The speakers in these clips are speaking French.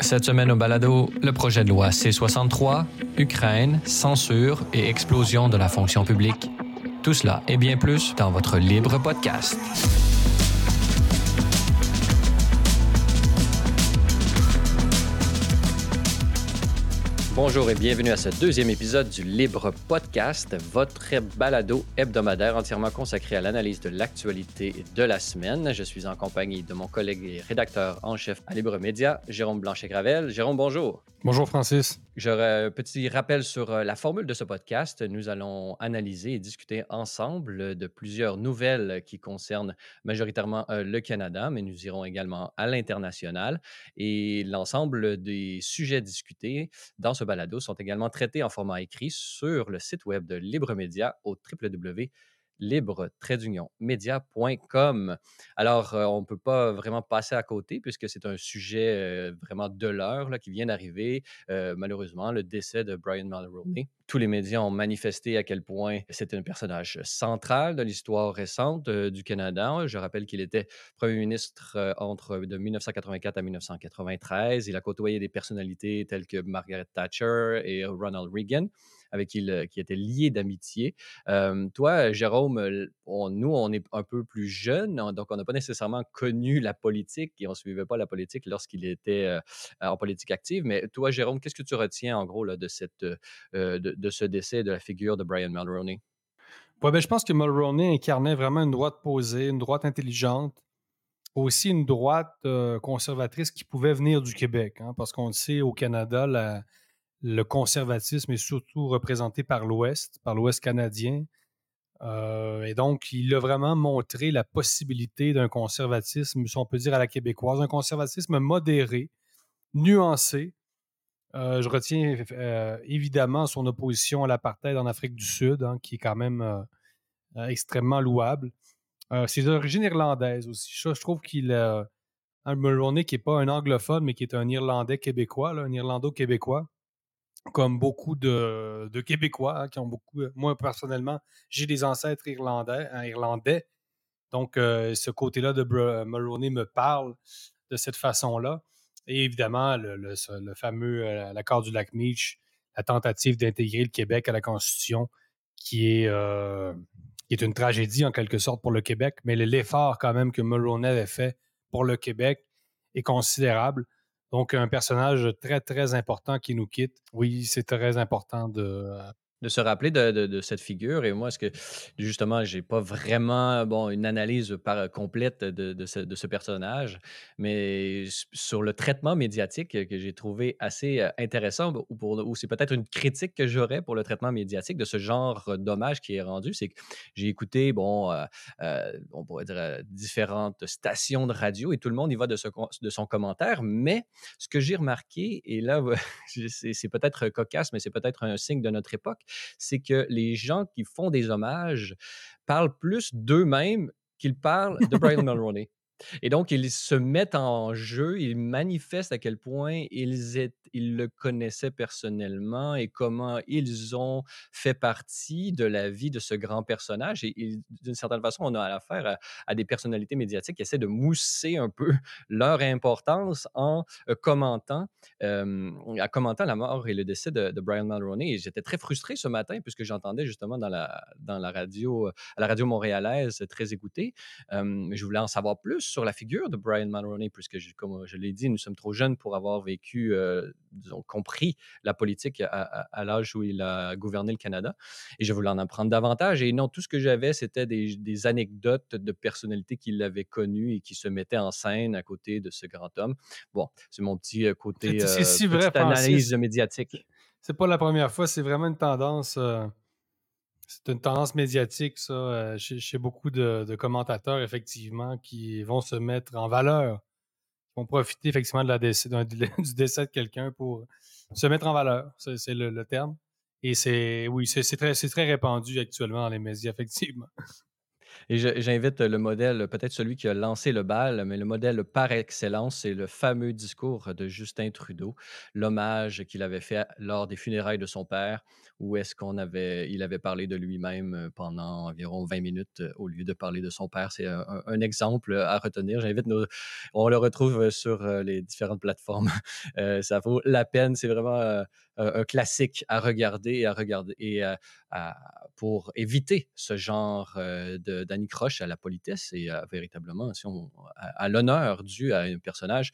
Cette semaine au balado, le projet de loi C-63, Ukraine, censure et explosion de la fonction publique. Tout cela et bien plus dans votre libre podcast. Bonjour et bienvenue à ce deuxième épisode du Libre Podcast, votre balado hebdomadaire entièrement consacré à l'analyse de l'actualité de la semaine. Je suis en compagnie de mon collègue et rédacteur en chef à Libre Média, Jérôme Blanchet-Gravel. Jérôme, bonjour. Bonjour Francis. J'aurais un petit rappel sur euh, la formule de ce podcast. Nous allons analyser et discuter ensemble de plusieurs nouvelles qui concernent majoritairement euh, le Canada, mais nous irons également à l'international. Et l'ensemble des sujets discutés dans ce balado sont également traités en format écrit sur le site web de Libre Média au www libre-média.com. Alors, euh, on ne peut pas vraiment passer à côté puisque c'est un sujet euh, vraiment de l'heure qui vient d'arriver. Euh, malheureusement, le décès de Brian Mulroney. Tous les médias ont manifesté à quel point c'était un personnage central de l'histoire récente du Canada. Je rappelle qu'il était premier ministre entre de 1984 à 1993. Il a côtoyé des personnalités telles que Margaret Thatcher et Ronald Reagan avec qui, il, était lié d'amitié. toi, Jérôme, nous, on est un peu plus jeunes, donc on n'a pas nécessairement connu la politique et on ne suivait pas la politique lorsqu'il était en politique active. Mais toi, Jérôme, qu'est-ce que tu retiens en gros de, cette, de, ce décès de la figure de Brian Mulroney? Ouais, ben, je pense que Mulroney incarnait vraiment une droite posée, une droite intelligente, aussi une droite conservatrice qui pouvait venir du Québec, hein, parce qu'on le sait, au Canada, la, le conservatisme est surtout représenté par l'Ouest, par l'Ouest canadien. Euh, et donc, il a vraiment montré la possibilité d'un conservatisme, si on peut dire à la québécoise, un conservatisme modéré, nuancé. Euh, je retiens euh, évidemment son opposition à l'apartheid en Afrique du Sud, hein, qui est quand même extrêmement louable. ses origines irlandaises aussi. Je, trouve qu'il a Mulroney qui n'est pas un anglophone, mais qui est un Irlandais québécois, un Irlando-québécois comme beaucoup de, Québécois hein, qui ont beaucoup. Euh, moi, personnellement, j'ai des ancêtres irlandais. Hein, donc, euh, ce côté-là de Mulroney me parle de cette façon-là. Et évidemment, le, fameux euh, l'accord du lac Meach, la tentative d'intégrer le Québec à la Constitution, qui est, qui est une tragédie en quelque sorte pour le Québec, mais l'effort quand même que Mulroney avait fait pour le Québec est considérable. Donc, un personnage très, très important qui nous quitte. Oui, c'est très important de, de se rappeler de, cette figure. Et moi, est-ce que justement, j'ai pas vraiment bon, une analyse par, complète de, ce, personnage, mais sur le traitement médiatique que j'ai trouvé assez euh, intéressant, ou, ou c'est peut-être une critique que j'aurais pour le traitement médiatique de ce genre d'hommage qui est rendu, c'est que j'ai écouté, bon, euh, euh, on pourrait dire différentes stations de radio et tout le monde y va de son commentaire, mais ce que j'ai remarqué, et là, c'est peut-être cocasse, mais c'est peut-être un signe de notre époque, c'est que les gens qui font des hommages parlent plus d'eux-mêmes qu'ils parlent de Brian Mulroney. Et donc, ils se mettent en jeu, ils manifestent à quel point ils, le connaissaient personnellement et comment ils ont fait partie de la vie de ce grand personnage. Et, d'une certaine façon, on a affaire à, des personnalités médiatiques qui essaient de mousser un peu leur importance en euh, commentant, à commentant la mort et le décès de, Brian Mulroney. Et j'étais très frustré ce matin puisque j'entendais justement dans la, radio, à la radio montréalaise, très écoutée. mais je voulais en savoir plus sur la figure de Brian Mulroney, puisque, comme je l'ai dit, nous sommes trop jeunes pour avoir vécu, euh, disons, compris la politique à, l'âge où il a gouverné le Canada. Et je voulais en apprendre davantage. Et non, tout ce que j'avais, c'était des, anecdotes de personnalités qui l'avaient connu et qui se mettaient en scène à côté de ce grand homme. Bon, c'est mon petit euh, côté c'est, si euh, vrai, analyse médiatique. C'est pas la première fois, c'est vraiment une tendance c'est une tendance médiatique, ça, euh, chez, beaucoup de, commentateurs, effectivement, qui vont se mettre en valeur, qui vont profiter, effectivement, de la décès, du décès de quelqu'un pour se mettre en valeur. C'est le, terme. Et c'est, oui, c'est très, très répandu actuellement dans les médias, effectivement. Et j'invite le modèle, peut-être celui qui a lancé le bal, mais le modèle par excellence, c'est le fameux discours de Justin Trudeau, l'hommage qu'il avait fait lors des funérailles de son père, où est-ce qu'on avait il avait parlé de lui-même, heu, pendant environ 20 minutes, heu, au lieu de parler de son père. C'est un exemple, à retenir. J'invite nos on le retrouve, sur, heu, les différentes plateformes. Ça vaut la peine. C'est vraiment, un classique à regarder et à regarder et à à pour éviter ce genre, de d'anicroche à la politesse et à véritablement, si on à l'honneur dû à un personnage,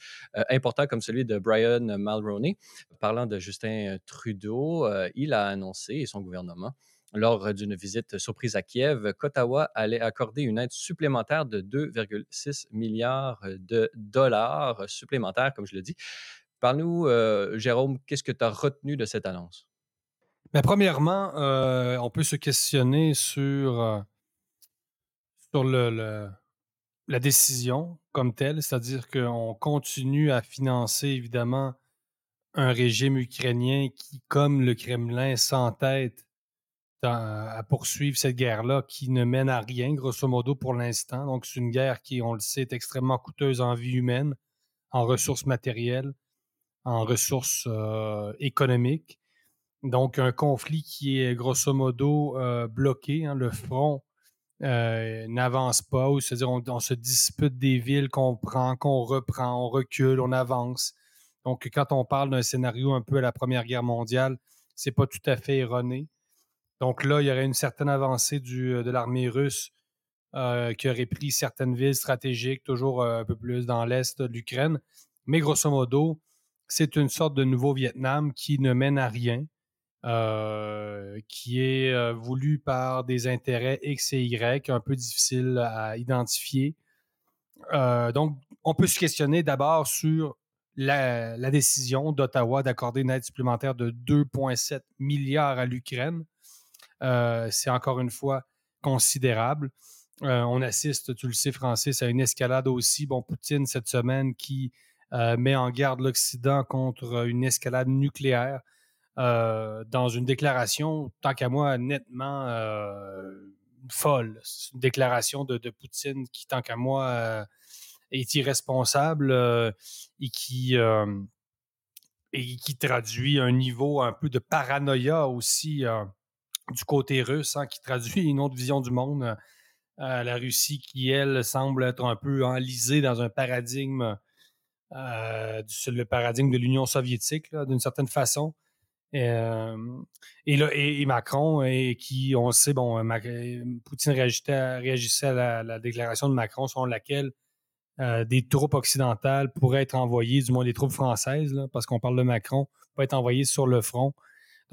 important comme celui de Brian Mulroney. Parlant de Justin Trudeau, il a annoncé et son gouvernement, lors d'une visite surprise à Kiev, qu'Ottawa allait accorder une aide supplémentaire de 2,6 milliards de dollars supplémentaires, comme je le dis. Parle-nous, heu, Jérôme, qu'est-ce que tu as retenu de cette annonce? Mais premièrement, heu, on peut se questionner sur, le la décision comme telle, c'est-à-dire qu'on continue à financer évidemment un régime ukrainien qui, comme le Kremlin, s'entête à poursuivre cette guerre-là qui ne mène à rien, grosso modo, pour l'instant. Donc c'est une guerre qui, on le sait, est extrêmement coûteuse en vie humaine, en ressources matérielles, en ressources, heu, économiques. Donc un conflit qui est grosso modo, heu, bloqué, hein. Le front, heu, n'avance pas ou c'est-à-dire on se dispute des villes qu'on prend, qu'on reprend, on recule, on avance. Donc quand on parle d'un scénario un peu à la Première Guerre mondiale, c'est pas tout à fait erroné. Donc là, il y aurait une certaine avancée du, de l'armée russe, qui aurait pris certaines villes stratégiques, toujours, un peu plus dans l'est de l'Ukraine. Mais grosso modo, c'est une sorte de nouveau Vietnam qui ne mène à rien, heu, qui est, heu, voulu par des intérêts X et Y, un peu difficiles à identifier. Heu, donc on peut se questionner d'abord sur la décision d'Ottawa d'accorder une aide supplémentaire de 2,7 milliards à l'Ukraine. C'est encore une fois considérable. On assiste, tu le sais, Francis, à une escalade aussi. Bon, Poutine, cette semaine, qui, met en garde l'Occident contre une escalade nucléaire, heu, dans une déclaration, tant qu'à moi, nettement, heu, folle. Une déclaration de Poutine qui, tant qu'à moi, est irresponsable, et qui, et qui traduit un niveau un peu de paranoïa aussi, du côté russe, hein, qui traduit une autre vision du monde. La Russie qui, elle, semble être un peu enlisée dans un paradigme, du le paradigme de l'Union soviétique, d'une certaine façon. Et là et Macron et qui, on le sait, bon, Mac Poutine réagissait réagissait à la la déclaration de Macron selon laquelle, des troupes occidentales pourraient être envoyées, du moins des troupes françaises, là, parce qu'on parle de Macron, pourraient être envoyées sur le front.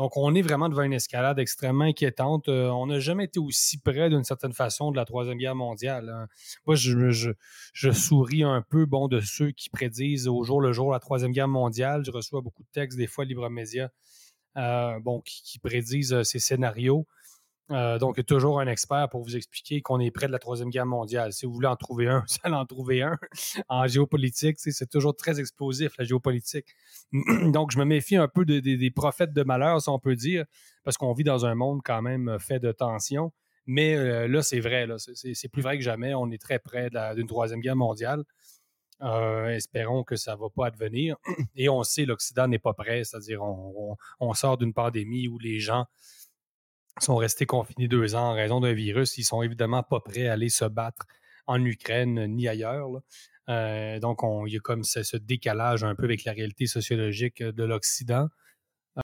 Donc on est vraiment devant une escalade extrêmement inquiétante. Heu, on n'a jamais été aussi près, d'une certaine façon, de la Troisième Guerre mondiale, hein. Moi, je souris un peu, bon, de ceux qui prédisent au jour le jour la Troisième Guerre mondiale. Je reçois beaucoup de textes, des fois, Libre Média, bon, qui prédisent, heu, ces scénarios. Heu, donc, toujours un expert pour vous expliquer qu'on est près de la Troisième Guerre mondiale. Si vous voulez en trouver un, vous allez en trouver un. En géopolitique, c'est toujours très explosif, la géopolitique. Donc, je me méfie un peu de des prophètes de malheur, si on peut dire, parce qu'on vit dans un monde quand même fait de tensions. Mais, heu, là, c'est vrai, c'est plus vrai que jamais. On est très près d'une Troisième Guerre mondiale. Heu, espérons que ça va pas advenir. Et on sait, l'Occident n'est pas prêt, c'est-à-dire on on sort d'une pandémie où les gens sont restés confinés 2 ans en raison d'un virus. Ils sont évidemment pas prêts à aller se battre en Ukraine ni ailleurs. Heu, donc on il y a comme ce ce décalage un peu avec la réalité sociologique de l'Occident.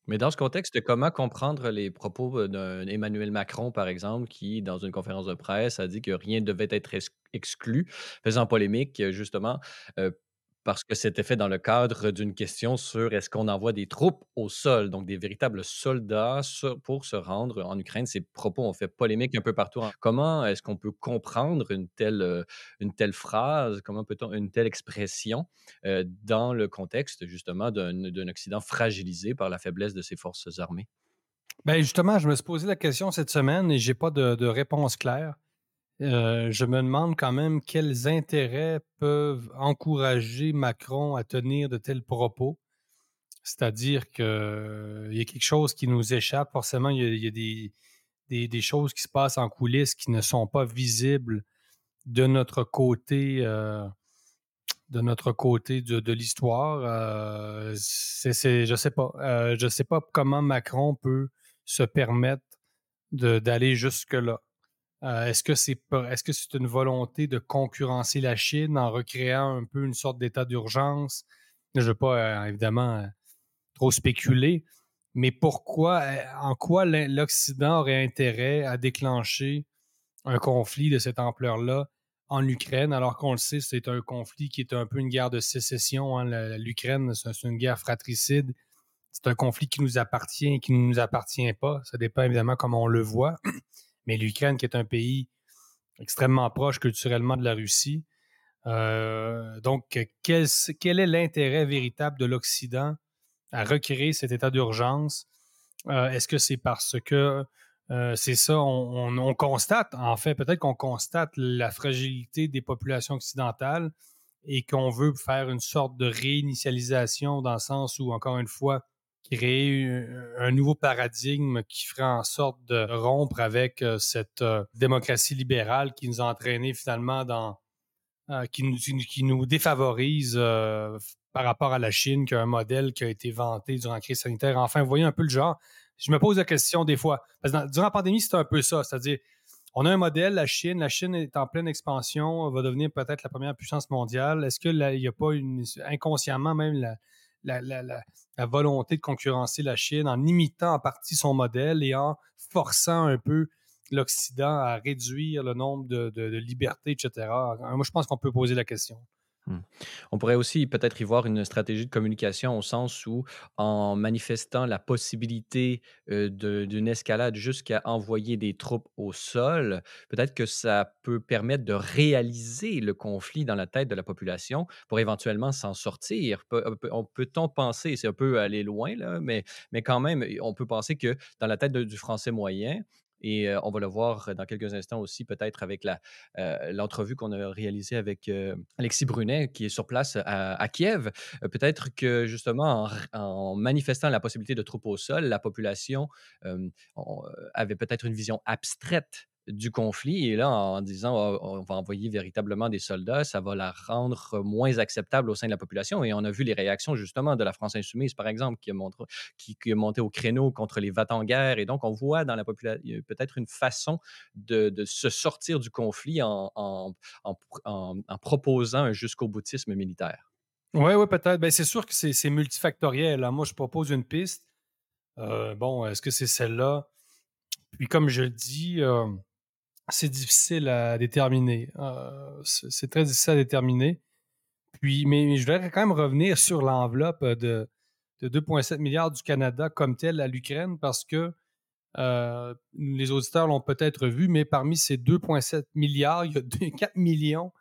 Mais dans ce contexte, comment comprendre les propos, heu, d'un Emmanuel Macron, par exemple, qui, dans une conférence de presse, a dit que rien devait être ex exclu, faisant polémique, justement, heu, parce que c'était fait dans le cadre d'une question sur est-ce qu'on envoie des troupes au sol, donc des véritables soldats pour se rendre en Ukraine. Ces propos ont fait polémique un peu partout en comment est-ce qu'on peut comprendre une telle, heu, une telle phrase? Comment peut-on une telle expression, heu, dans le contexte justement d'un Occident fragilisé par la faiblesse de ses forces armées? Ben, justement, je me suis posé la question cette semaine et j'ai pas de de réponse claire. Heu, je me demande quand même quels intérêts peuvent encourager Macron à tenir de tels propos. C'est-à-dire qu'il y a quelque chose qui nous échappe. Forcément, il y a des choses qui se passent en coulisses qui ne sont pas visibles de notre côté, euh, de l'histoire. Euh, je sais pas. Euh, je sais pas comment Macron peut se permettre d'aller jusque-là. Est-ce que c'est est-ce que c'est une volonté de concurrencer la Chine en recréant un peu une sorte d'état d'urgence? Je ne veux pas évidemment trop spéculer, mais pourquoi, euh, en quoi l'Occident aurait intérêt à déclencher un conflit de cette ampleur-là en Ukraine, alors qu'on le sait, c'est un conflit qui est un peu une guerre de sécession. Hein. L'Ukraine, c'est une guerre fratricide. C'est un conflit qui nous appartient et qui ne nous appartient pas. Ça dépend évidemment comment on le voit. Mais l'Ukraine, qui est un pays extrêmement proche culturellement de la Russie. Euh, donc, quel est l'intérêt véritable de l'Occident à recréer cet état d'urgence? Euh, est-ce que c'est parce que euh, c'est ça, on, constate, en fait, peut-être qu'on constate la fragilité des populations occidentales et qu'on veut faire une sorte de réinitialisation dans le sens où, encore une fois, créer un nouveau paradigme qui ferait en sorte de rompre avec euh, cette démocratie libérale qui nous a entraînés finalement dans, qui, nous, qui, nous, défavorise par rapport à la Chine, qui a un modèle qui a été vanté durant la crise sanitaire. Enfin, vous voyez un peu le genre. Je me pose la question des fois. Parce que durant la pandémie, c'est un peu ça. C'est-à-dire, on a un modèle, la Chine. La Chine est en pleine expansion, va devenir peut-être la première puissance mondiale. Est-ce qu'il n'y a pas une, inconsciemment même la, la, volonté de concurrencer la Chine en imitant en partie son modèle et en forçant un peu l'Occident à réduire le nombre de, libertés, etc. Moi, je pense qu'on peut poser la question. Mmh. On pourrait aussi peut-être y voir une stratégie de communication au sens où, en manifestant la possibilité d'une escalade jusqu'à envoyer des troupes au sol, peut-être que ça peut permettre de réaliser le conflit dans la tête de la population pour éventuellement s'en sortir. Peut-on penser, c'est un peu aller loin, là, mais, mais quand même, on peut penser que dans la tête du Français moyen, et on va le voir dans quelques instants aussi, peut-être avec l'entrevue qu'on a réalisée avec Alexis Brunet, qui est sur place à, Kiev. peut-être que justement, en, manifestant la possibilité de troupes au sol, la population avait peut-être une vision abstraite du conflit. Et là, en disant «Ah, on va envoyer véritablement des soldats, ça va la rendre moins acceptable au sein de la population. Et on a vu les réactions justement de la France insoumise, par exemple, qui a, montré, qui, monté au créneau contre les vats en guerre. Et donc, on voit dans la population peut-être une façon de, se sortir du conflit en, proposant un jusqu'au boutisme militaire. Oui, oui, peut-être. Ben, c'est sûr que c'est multifactoriel. Moi, je propose une piste. Euh, bon, est-ce que c'est celle-là? Puis, comme je le dis, euh, c'est difficile à déterminer. Euh, c'est très difficile à déterminer. Puis, mais je voudrais quand même revenir sur l'enveloppe de, 2,7 milliards du Canada comme tel à l'Ukraine parce que euh, les auditeurs l'ont peut-être vu, mais parmi ces 2,7 milliards, il y a 4 millions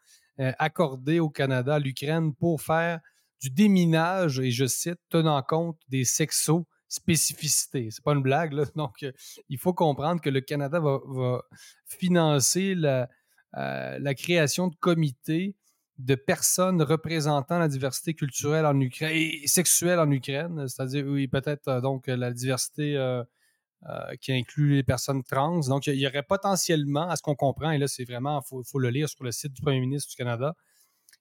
euh, accordés au Canada à l'Ukraine pour faire du déminage, et je cite, tenant compte des sexos spécificité. C'est pas une blague, là. Donc, euh, il faut comprendre que le Canada va, financer la, euh, la, création de comités de personnes représentant la diversité culturelle en Ukraine et sexuelle en Ukraine, c'est-à-dire, oui, peut-être euh, donc la diversité qui inclut les personnes trans. Donc, il y aurait potentiellement, à ce qu'on comprend, et là, c'est vraiment, il faut, le lire sur le site du premier ministre du Canada,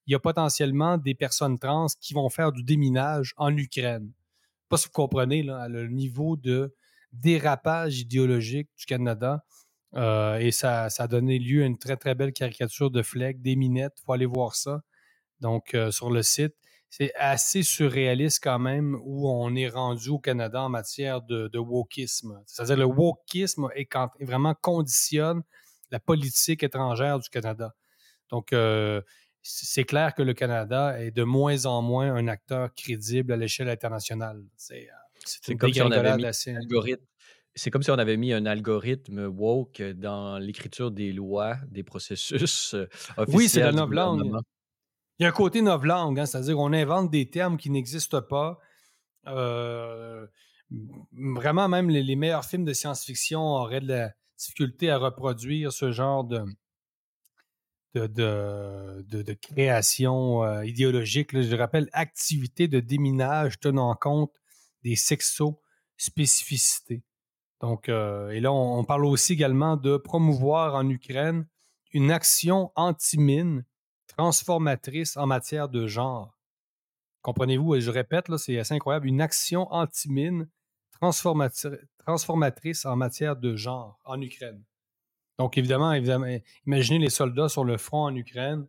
il y a potentiellement des personnes trans qui vont faire du déminage en Ukraine si vous comprenez le niveau de dérapage idéologique du Canada. Euh, et ça, a donné lieu à une très, très belle caricature de Fleck, des minettes. Il faut aller voir ça. Donc, euh, sur le site. C'est assez surréaliste quand même où on est rendu au Canada en matière de, wokisme. C'est-à-dire le wokisme est, vraiment conditionne la politique étrangère du Canada. Donc, euh, c'est clair que le Canada est de moins en moins un acteur crédible à l'échelle internationale. C'est euh, comme si on avait mis un algorithme. C'est comme si on avait mis un algorithme woke dans l'écriture des lois, des processus officiels. Euh, oui, c'est la novlangue. Il y a un côté novlangue, hein, c'est-à-dire qu'on invente des termes qui n'existent pas. Euh, vraiment, même les, meilleurs films de science-fiction auraient de la difficulté à reproduire ce genre de, de, création euh, idéologique. je rappelle, activité de déminage tenant compte des sexo-spécificités. Donc, et là, on, parle aussi également de promouvoir en Ukraine une action anti-mine transformatrice en matière de genre. Comprenez-vous, je répète, là, c'est assez incroyable, une action anti-mine transformatrice en matière de genre en Ukraine. Donc, évidemment, évidemment imaginez les soldats sur le front en Ukraine.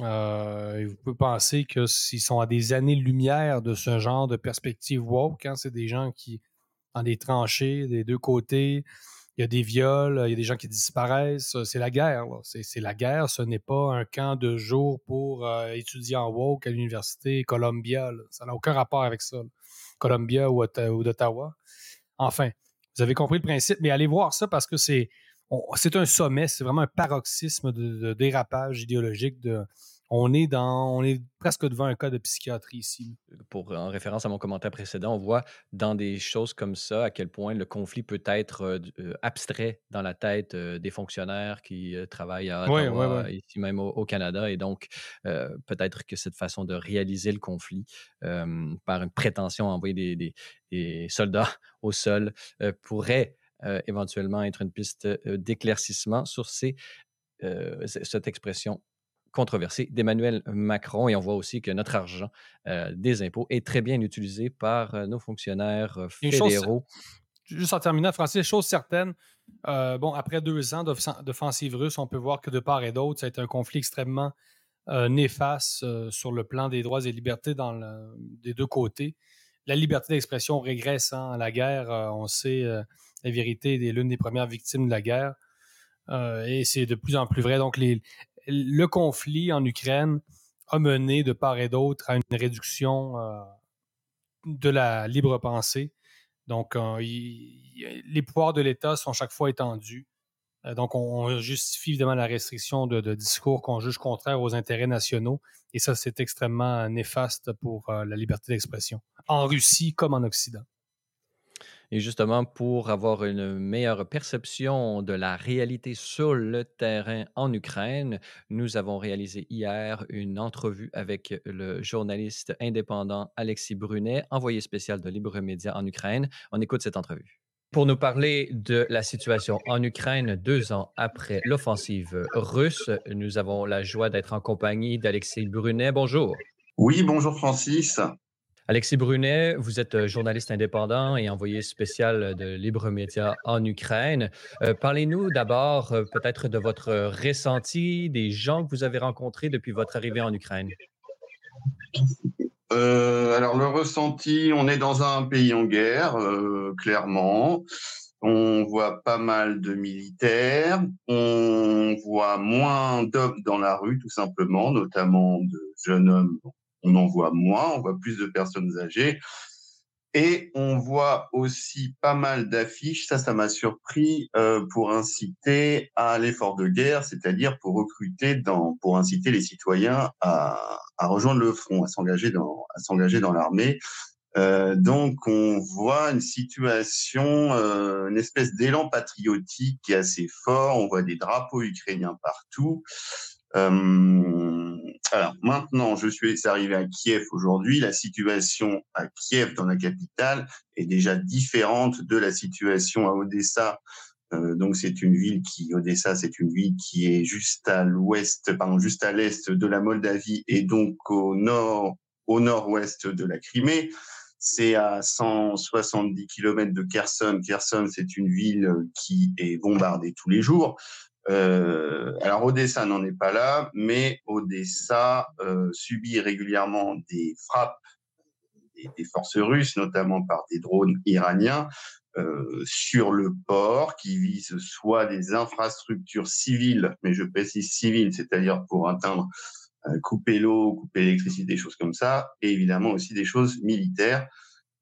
Euh, vous pouvez penser que s'ils sont à des années-lumière de ce genre de perspective woke, hein, c'est des gens qui, dans des tranchées des deux côtés, il y a des viols, il y a des gens qui disparaissent. C'est la guerre. C'est la guerre. Ce n'est pas un camp de jour pour euh, étudier en woke à l'université Columbia. Ça n'a aucun rapport avec ça. Columbia ou, ou d'Ottawa. Enfin, vous avez compris le principe, mais allez voir ça parce que c'est c'est un sommet, c'est vraiment un paroxysme de, dérapage idéologique. De, on est dans, on est presque devant un cas de psychiatrie ici. Pour en référence à mon commentaire précédent, on voit dans des choses comme ça à quel point le conflit peut être euh, euh, abstrait dans la tête euh, des fonctionnaires qui travaillent à Ottawa, ici même au, Canada, et donc peut-être que cette façon de réaliser le conflit par une prétention à envoyer des, des soldats au sol pourrait éventuellement être une piste euh, d'éclaircissement sur ces, euh, cette expression controversée d'Emmanuel Macron. Et on voit aussi que notre argent des impôts est très bien utilisé par nos fonctionnaires fédéraux. juste en terminant, Francis, chose certaine, bon, après deux ans d'offensive russe, on peut voir que de part et d'autre, ça a été un conflit extrêmement néfaste sur le plan des droits et libertés dans des deux côtés. La liberté d'expression régresse. Hein, la guerre, on sait, la vérité est l'une des premières victimes de la guerre. Euh, et c'est de plus en plus vrai. Donc, le conflit en Ukraine a mené de part et d'autre à une réduction euh, de la libre pensée. Donc, euh, les pouvoirs de l'État sont chaque fois étendus. donc, on, justifie évidemment la restriction de, de discours qu'on juge contraires aux intérêts nationaux. Et ça, c'est extrêmement néfaste pour la liberté d'expression, en Russie comme en Occident. Et justement, pour avoir une meilleure perception de la réalité sur le terrain en Ukraine, nous avons réalisé hier une entrevue avec le journaliste indépendant Alexis Brunet, envoyé spécial de Libre Média en Ukraine. On écoute cette entrevue. Pour nous parler de la situation en Ukraine deux ans après l'offensive russe, nous avons la joie d'être en compagnie d'Alexis Brunet. Bonjour. Oui, bonjour Francis. Alexis Brunet, vous êtes euh, journaliste indépendant et envoyé spécial de Libre Média en Ukraine. Euh, parlez-nous d'abord euh, peut-être de votre ressenti, des gens que vous avez rencontrés depuis votre arrivée en Ukraine. alors le ressenti, on est dans un pays en guerre, clairement. On voit pas mal de militaires, on voit moins d'hommes dans la rue, tout simplement, notamment de jeunes hommes on en voit moins, on voit plus de personnes âgées. Et on voit aussi pas mal d'affiches, ça, ça m'a surpris, euh, pour inciter à l'effort de guerre, c'est-à-dire pour recruter, dans, pour inciter les citoyens à, rejoindre le front, à s'engager dans, l'armée. Euh, donc, on voit une situation, euh, une espèce d'élan patriotique qui est assez fort. On voit des drapeaux ukrainiens partout. Euh, alors maintenant, je suis arrivé à Kiev aujourd'hui. La situation à Kiev, dans la capitale, est déjà différente de la situation à Odessa. Euh, donc c'est une ville qui, Odessa, c'est une ville qui est juste à l'ouest, pardon, juste à l'est de la Moldavie et donc au nord, au nord-ouest de la Crimée. C'est à 170 km de Kherson. Kherson, c'est une ville qui est bombardée tous les jours. Euh, alors Odessa n'en est pas là, mais Odessa euh, subit régulièrement des frappes des, forces russes, notamment par des drones iraniens, euh, sur le port, qui visent soit des infrastructures civiles, mais je précise civiles, c'est-à-dire pour atteindre couper l'eau, couper l'électricité, des choses comme ça, et évidemment aussi des choses militaires.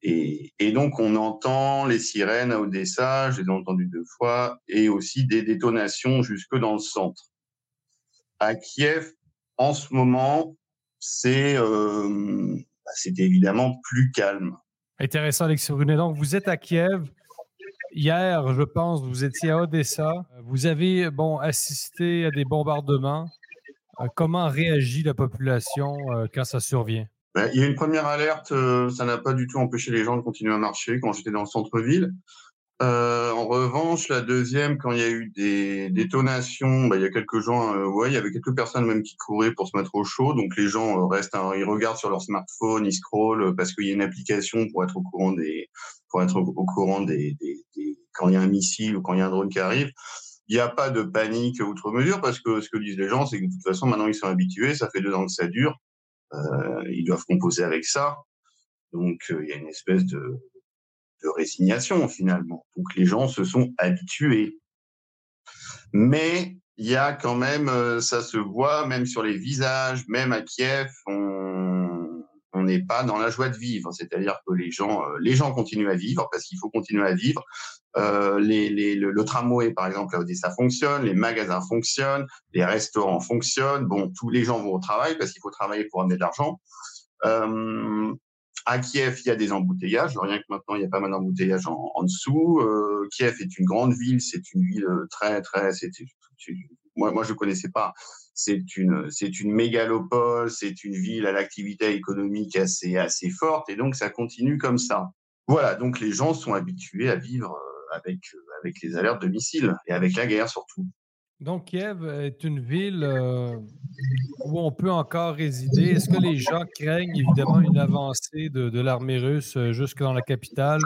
Et, donc, on entend les sirènes à Odessa, je les ai entendues deux fois, et aussi des détonations jusque dans le centre. À Kiev, en ce moment, c'est euh, bah, évidemment plus calme. Intéressant, Alexis Brunet. Donc, vous êtes à Kiev. Hier, je pense, vous étiez à Odessa. Vous avez assisté à des bombardements. Euh, comment réagit la population euh, quand ça survient? Ben, il y a une première alerte, euh, ça n'a pas du tout empêché les gens de continuer à marcher quand j'étais dans le centre-ville. Euh, en revanche, la deuxième, quand il y a eu des détonations, bah, il y a quelques gens, euh, ouais, il y avait quelques personnes même qui couraient pour se mettre au chaud. Donc les gens euh, restent, ils regardent sur leur smartphone, ils scrollent parce qu'il y a une application pour être au courant des, pour être au courant des, des, des, quand il y a un missile ou quand il y a un drone qui arrive. Il n'y a pas de panique outre mesure parce que ce que disent les gens, c'est que de toute façon maintenant ils sont habitués, ça fait deux ans que ça dure, euh, ils doivent composer avec ça. Donc il y a une espèce de de résignation finalement. Donc les gens se sont habitués. Mais il y a quand même, euh, ça se voit même sur les visages, même à Kiev, on n'est pas dans la joie de vivre. C'est-à-dire que les gens, euh, les gens continuent à vivre parce qu'il faut continuer à vivre. Euh, les, les, le, tramway, par exemple, à Odessa fonctionne, les magasins fonctionnent, les restaurants fonctionnent. Bon, tous les gens vont au travail parce qu'il faut travailler pour amener de l'argent. Euh, à Kiev, il y a des embouteillages. Rien que maintenant, il y a pas mal d'embouteillages en, en, dessous. Euh, Kiev est une grande ville. C'est une ville euh, très, très. Moi, moi, je connaissais pas. C'est une, c'est une mégalopole. C'est une ville à l'activité économique assez, assez forte. Et donc, ça continue comme ça. Voilà. Donc, les gens sont habitués à vivre euh, avec, avec les alertes de missiles et avec la guerre surtout. Donc, Kiev est une ville euh, où on peut encore résider. Est-ce que les gens craignent évidemment une avancée de, l'armée russe euh, jusque dans la capitale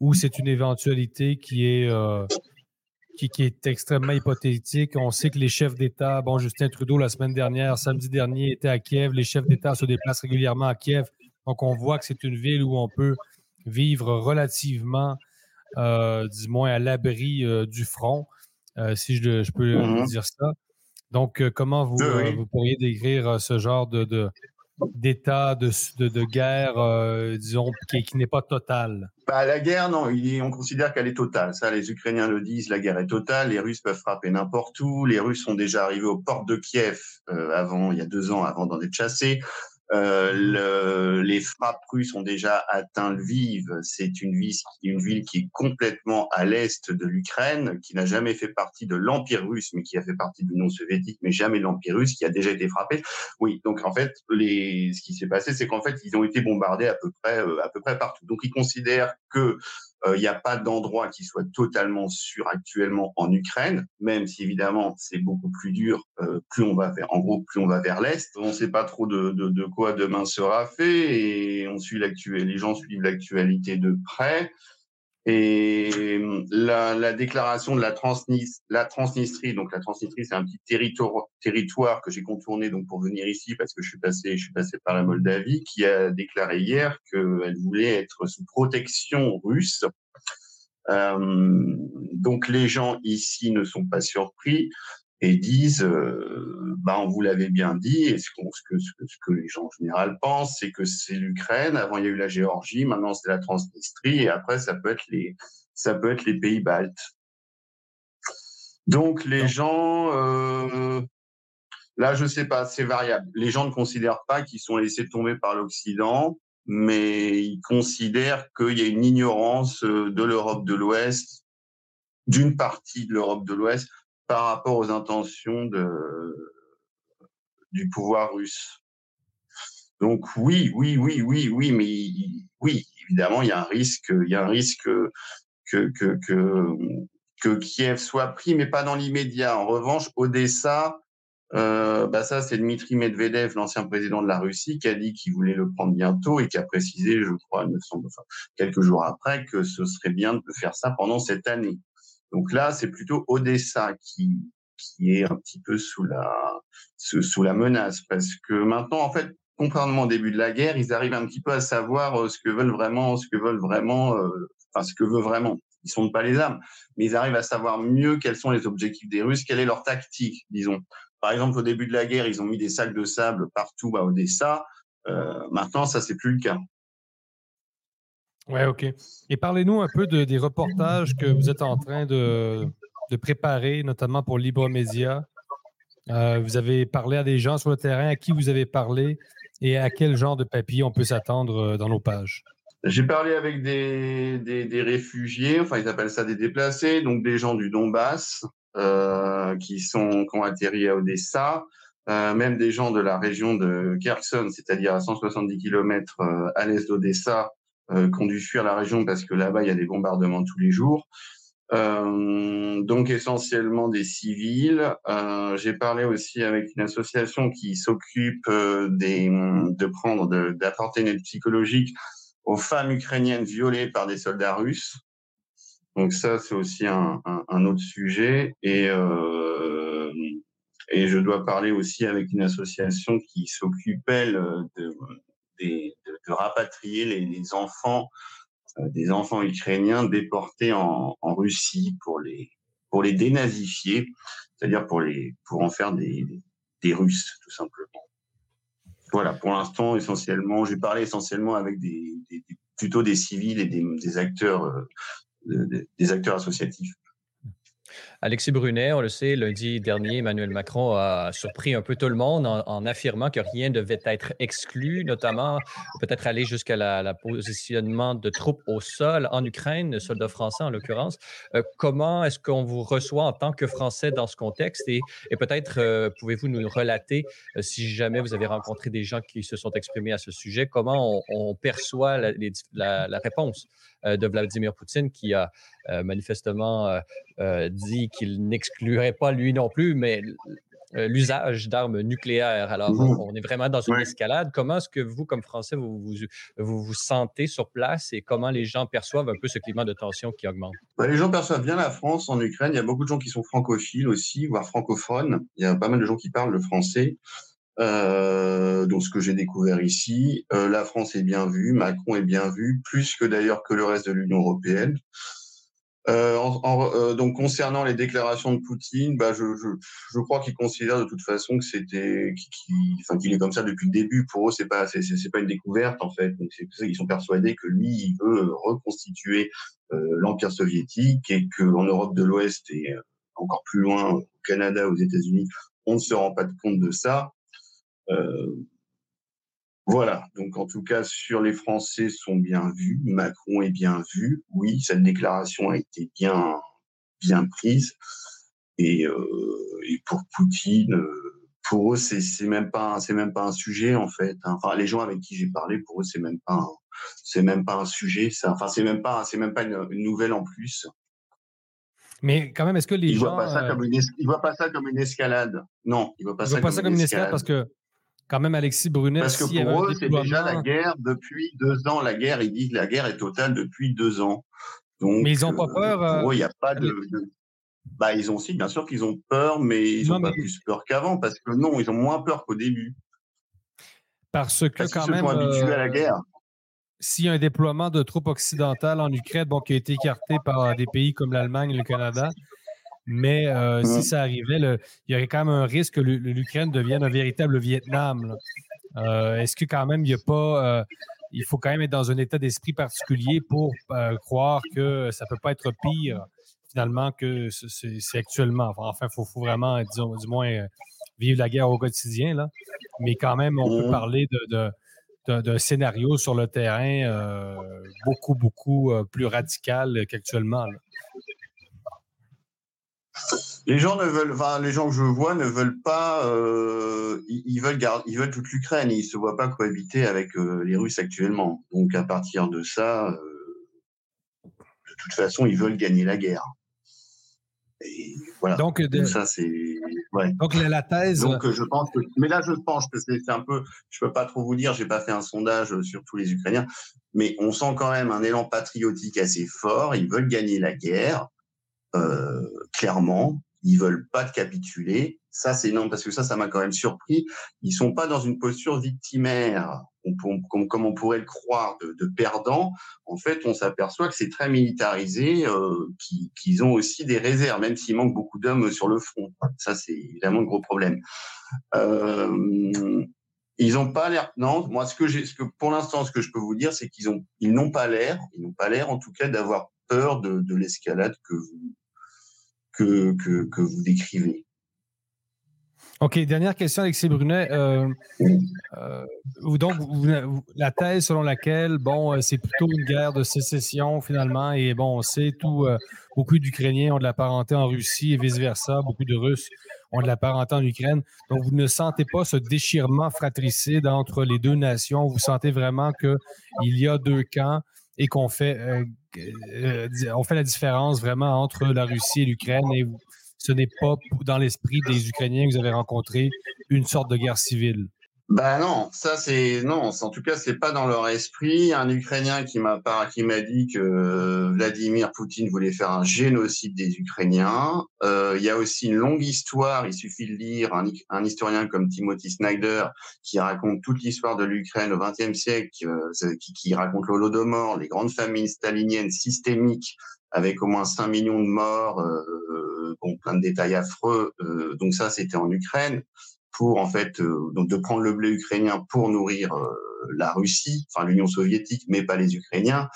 ou c'est une éventualité qui est, euh, qui, est extrêmement hypothétique? On sait que les chefs d'État, bon, Justin Trudeau, la semaine dernière, samedi dernier, était à Kiev. Les chefs d'État se déplacent régulièrement à Kiev. Donc, on voit que c'est une ville où on peut vivre relativement, du moins, à l'abri du front. Euh, si je, peux mmh dire ça. Donc, euh, comment vous, euh, vous, pourriez décrire ce genre de, d'état de, guerre, disons, qui, n'est pas total bah, La guerre, non, on considère qu'elle est totale. Ça, les Ukrainiens le disent, la guerre est totale. Les Russes peuvent frapper n'importe où. Les Russes sont déjà arrivés aux portes de Kiev avant, il y a deux ans, avant d'en être chassés. Euh, le, les frappes russes ont déjà atteint Lviv. C'est une ville, qui est complètement à l'est de l'Ukraine, qui n'a jamais fait partie de l'Empire russe, mais qui a fait partie de l'Union soviétique, mais jamais de l'Empire russe, qui a déjà été frappé. Oui, donc en fait, les, ce qui s'est passé, c'est qu'en fait, ils ont été bombardés à peu près, euh, à peu près partout. Donc ils considèrent que il euh, n'y a pas d'endroit qui soit totalement sûr actuellement en Ukraine, même si évidemment c'est beaucoup plus dur. Euh, plus on va vers, en gros, plus on va vers l'est. On ne sait pas trop de, quoi demain sera fait et on suit l'actualité. Les gens suivent l'actualité de près. Et la, la, déclaration de la, la Transnistrie, donc la Transnistrie, c'est un petit territoire, territoire que j'ai contourné donc pour venir ici parce que je suis passé, je suis passé par la Moldavie, qui a déclaré hier qu'elle voulait être sous protection russe. Euh, donc les gens ici ne sont pas surpris et disent, euh, bah, on vous l'avait bien dit, et ce, que, ce, que, ce, que, les gens en général pensent, c'est que c'est l'Ukraine, avant il y a eu la Géorgie, maintenant c'est la Transnistrie, et après ça peut être les, ça peut être les pays baltes. Donc les gens, euh, là je sais pas, c'est variable. Les gens ne considèrent pas qu'ils sont laissés tomber par l'Occident, mais ils considèrent qu'il y a une ignorance euh, de l'Europe de l'Ouest, d'une partie de l'Europe de l'Ouest, par rapport aux intentions du pouvoir russe. Donc oui, oui, oui, oui, oui, mais oui, évidemment, il y a un risque, il y a un risque que, Kiev soit pris, mais pas dans l'immédiat. En revanche, Odessa, euh, bah ça, c'est Dmitri Medvedev, l'ancien président de la Russie, qui a dit qu'il voulait le prendre bientôt et qui a précisé, je crois, quelques jours après, que ce serait bien de faire ça pendant cette année. Donc là, c'est plutôt Odessa qui, est un petit peu sous la, sous, la menace. Parce que maintenant, en fait, contrairement au début de la guerre, ils arrivent un petit peu à savoir euh, ce que veulent vraiment, ce que veulent vraiment, euh, enfin, ce que veut vraiment. Ils sont pas les âmes, mais ils arrivent à savoir mieux quels sont les objectifs des Russes, quelle est leur tactique, disons. Par exemple, au début de la guerre, ils ont mis des sacs de sable partout à Odessa. Euh, maintenant, ça, c'est plus le cas. Oui, OK. Et parlez-nous un peu de, des reportages que vous êtes en train de, préparer, notamment pour Libre Média. Euh, vous avez parlé à des gens sur le terrain, à qui vous avez parlé et à quel genre de papier on peut s'attendre euh, dans nos pages? J'ai parlé avec des, réfugiés, enfin ils appellent ça des déplacés, donc des gens du Donbass euh, qui, sont, qui ont atterri à Odessa, même des gens de la région de Kherson, c'est-à-dire à 170 km à l'est d'Odessa, euh, qui ont dû fuir la région parce que là-bas, il y a des bombardements tous les jours. Euh, donc essentiellement des civils. Euh, J'ai parlé aussi avec une association qui s'occupe euh, des de prendre d'apporter une aide psychologique aux femmes ukrainiennes violées par des soldats russes. Donc ça c'est aussi un, un, un, autre sujet et euh, et je dois parler aussi avec une association qui s'occupe elle de, de, de, rapatrier les, enfants euh, des enfants ukrainiens déportés en, Russie pour les pour les dénazifier, c'est-à-dire pour les pour en faire des, des Russes tout simplement. Voilà, pour l'instant essentiellement, j'ai parlé essentiellement avec des, des, plutôt des civils et des, des acteurs euh, des acteurs associatifs. Alexis Brunet, on le sait, lundi dernier, Emmanuel Macron a surpris un peu tout le monde en, affirmant que rien ne devait être exclu, notamment peut-être aller jusqu'à la, positionnement de troupes au sol en Ukraine, soldats français en l'occurrence. Euh, comment est-ce qu'on vous reçoit en tant que Français dans ce contexte et, peut-être euh, pouvez-vous nous relater, euh, si jamais vous avez rencontré des gens qui se sont exprimés à ce sujet, comment on, perçoit la réponse de Vladimir Poutine qui a manifestement dit qu'il n'exclurait pas lui non plus, mais euh, l'usage d'armes nucléaires. Alors, mmh on, est vraiment dans une escalade. Comment est-ce que vous, comme Français, vous vous, vous vous, sentez sur place et comment les gens perçoivent un peu ce climat de tension qui augmente? Bah, les gens perçoivent bien la France en Ukraine. Il y a beaucoup de gens qui sont francophiles aussi, voire francophones. Il y a pas mal de gens qui parlent le français. Euh, donc ce que j'ai découvert ici, euh, la France est bien vue, Macron est bien vu, plus que d'ailleurs que le reste de l'Union européenne. Euh, en, euh, donc concernant les déclarations de Poutine, bah je, je, je crois qu'il considère de toute façon que c'était, qu'il, enfin qu'il est comme ça depuis le début. Pour eux, c'est pas, c'est, pas une découverte en fait. Donc c'est ils sont persuadés que lui, il veut reconstituer euh, l'empire soviétique et que en Europe de l'Ouest et euh, encore plus loin au Canada, aux États-Unis, on ne se rend pas compte de ça. Euh, voilà, donc en tout cas, sur les Français sont bien vus, Macron est bien vu, oui, cette déclaration a été bien, bien prise. Et, euh, et pour Poutine, euh, pour eux, c'est, c'est même pas, c'est même pas un sujet en fait. Hein. Enfin, les gens avec qui j'ai parlé, pour eux, c'est même pas, un, c'est même pas un sujet. Ça, enfin, c'est même pas, c'est même pas une, une, nouvelle en plus. Mais quand même, est-ce que les ils gens, voient pas ça comme une, ils voient pas ça comme une escalade? Non, ils voient pas, ils ça, voient pas ça comme une escalade parce que quand même Alexis Brunet. Parce que pour eux, c'est déjà la guerre depuis deux ans. La guerre, ils disent que la guerre est totale depuis deux ans. Donc, mais ils n'ont pas peur. Euh, pour eux, il n'y a pas de, Bah, ils ont aussi, bien sûr qu'ils ont peur, mais ils n'ont pas plus peur qu'avant, parce que non, ils ont moins peur qu'au début. Parce que parce quand ils même. Sont habitués euh, à la guerre. S'il y a un déploiement de troupes occidentales en Ukraine, bon, qui a été écarté par des pays comme l'Allemagne et le Canada, mais euh, mmh. si ça arrivait, le, il y aurait quand même un risque que l'Ukraine devienne un véritable Vietnam. Euh, Est-ce que quand même il n'y a pas. Euh, il faut quand même être dans un état d'esprit particulier pour croire que ça ne peut pas être pire finalement que c'est actuellement? Enfin, il faut, faut, vraiment, disons, du moins, vivre la guerre au quotidien. Là. Mais quand même, on peut parler de, de d'un scénario sur le terrain euh, beaucoup, beaucoup euh, plus radical qu'actuellement. Les gens ne veulent, enfin, les gens que je vois ne veulent pas, euh, ils, veulent garder, ils veulent toute l'Ukraine. Ils se voient pas cohabiter avec euh, les Russes actuellement. Donc à partir de ça, euh, de toute façon, ils veulent gagner la guerre. Et voilà. Donc, de... Donc ça c'est, ouais. Donc la, la thèse. Donc je pense que, mais là je pense que c'est un peu, je peux pas trop vous dire, j'ai pas fait un sondage sur tous les Ukrainiens, mais on sent quand même un élan patriotique assez fort. Ils veulent gagner la guerre. Euh, clairement, ils veulent pas de capituler. Ça, c'est non parce que ça, ça m'a quand même surpris. Ils sont pas dans une posture victimaire, comme, comme on pourrait le croire, de, de perdants. En fait, on s'aperçoit que c'est très militarisé, euh, qu'ils ont aussi des réserves, même s'il manque beaucoup d'hommes sur le front. Ça, c'est évidemment le gros problème. Euh, ils n'ont pas l'air. Non, moi, ce que j'ai, ce que pour l'instant, ce que je peux vous dire, c'est qu'ils ont, ils n'ont pas l'air, ils n'ont pas l'air, en tout cas, d'avoir peur de, de l'escalade que vous que, vous décrivez. OK, dernière question, Alexis Brunet. Euh, euh, donc, la thèse selon laquelle, bon, euh, c'est plutôt une guerre de sécession finalement, et bon, on sait tout, euh, beaucoup d'Ukrainiens ont de la parenté en Russie et vice-versa, beaucoup de Russes ont de la parenté en Ukraine. Donc, vous ne sentez pas ce déchirement fratricide entre les deux nations? Vous sentez vraiment qu'il y a deux camps et qu'on fait, euh, euh, fait la différence vraiment entre la Russie et l'Ukraine. Et ce n'est pas dans l'esprit des Ukrainiens que vous avez rencontré une sorte de guerre civile. Bah non, ça c'est non. En tout cas, c'est pas dans leur esprit. Un Ukrainien qui m'a qui m'a dit que Vladimir Poutine voulait faire un génocide des Ukrainiens. Euh, il y a aussi une longue histoire. Il suffit de lire un, un historien comme Timothy Snyder qui raconte toute l'histoire de l'Ukraine au XXe siècle, euh, qui, qui raconte l'Holodomor, les grandes famines staliniennes systémiques avec au moins 5 millions de morts, euh, bon, plein de détails affreux. Euh, donc ça, c'était en Ukraine pour en fait euh, donc de prendre le blé ukrainien pour nourrir euh, la Russie, enfin l'Union soviétique, mais pas les Ukrainiens.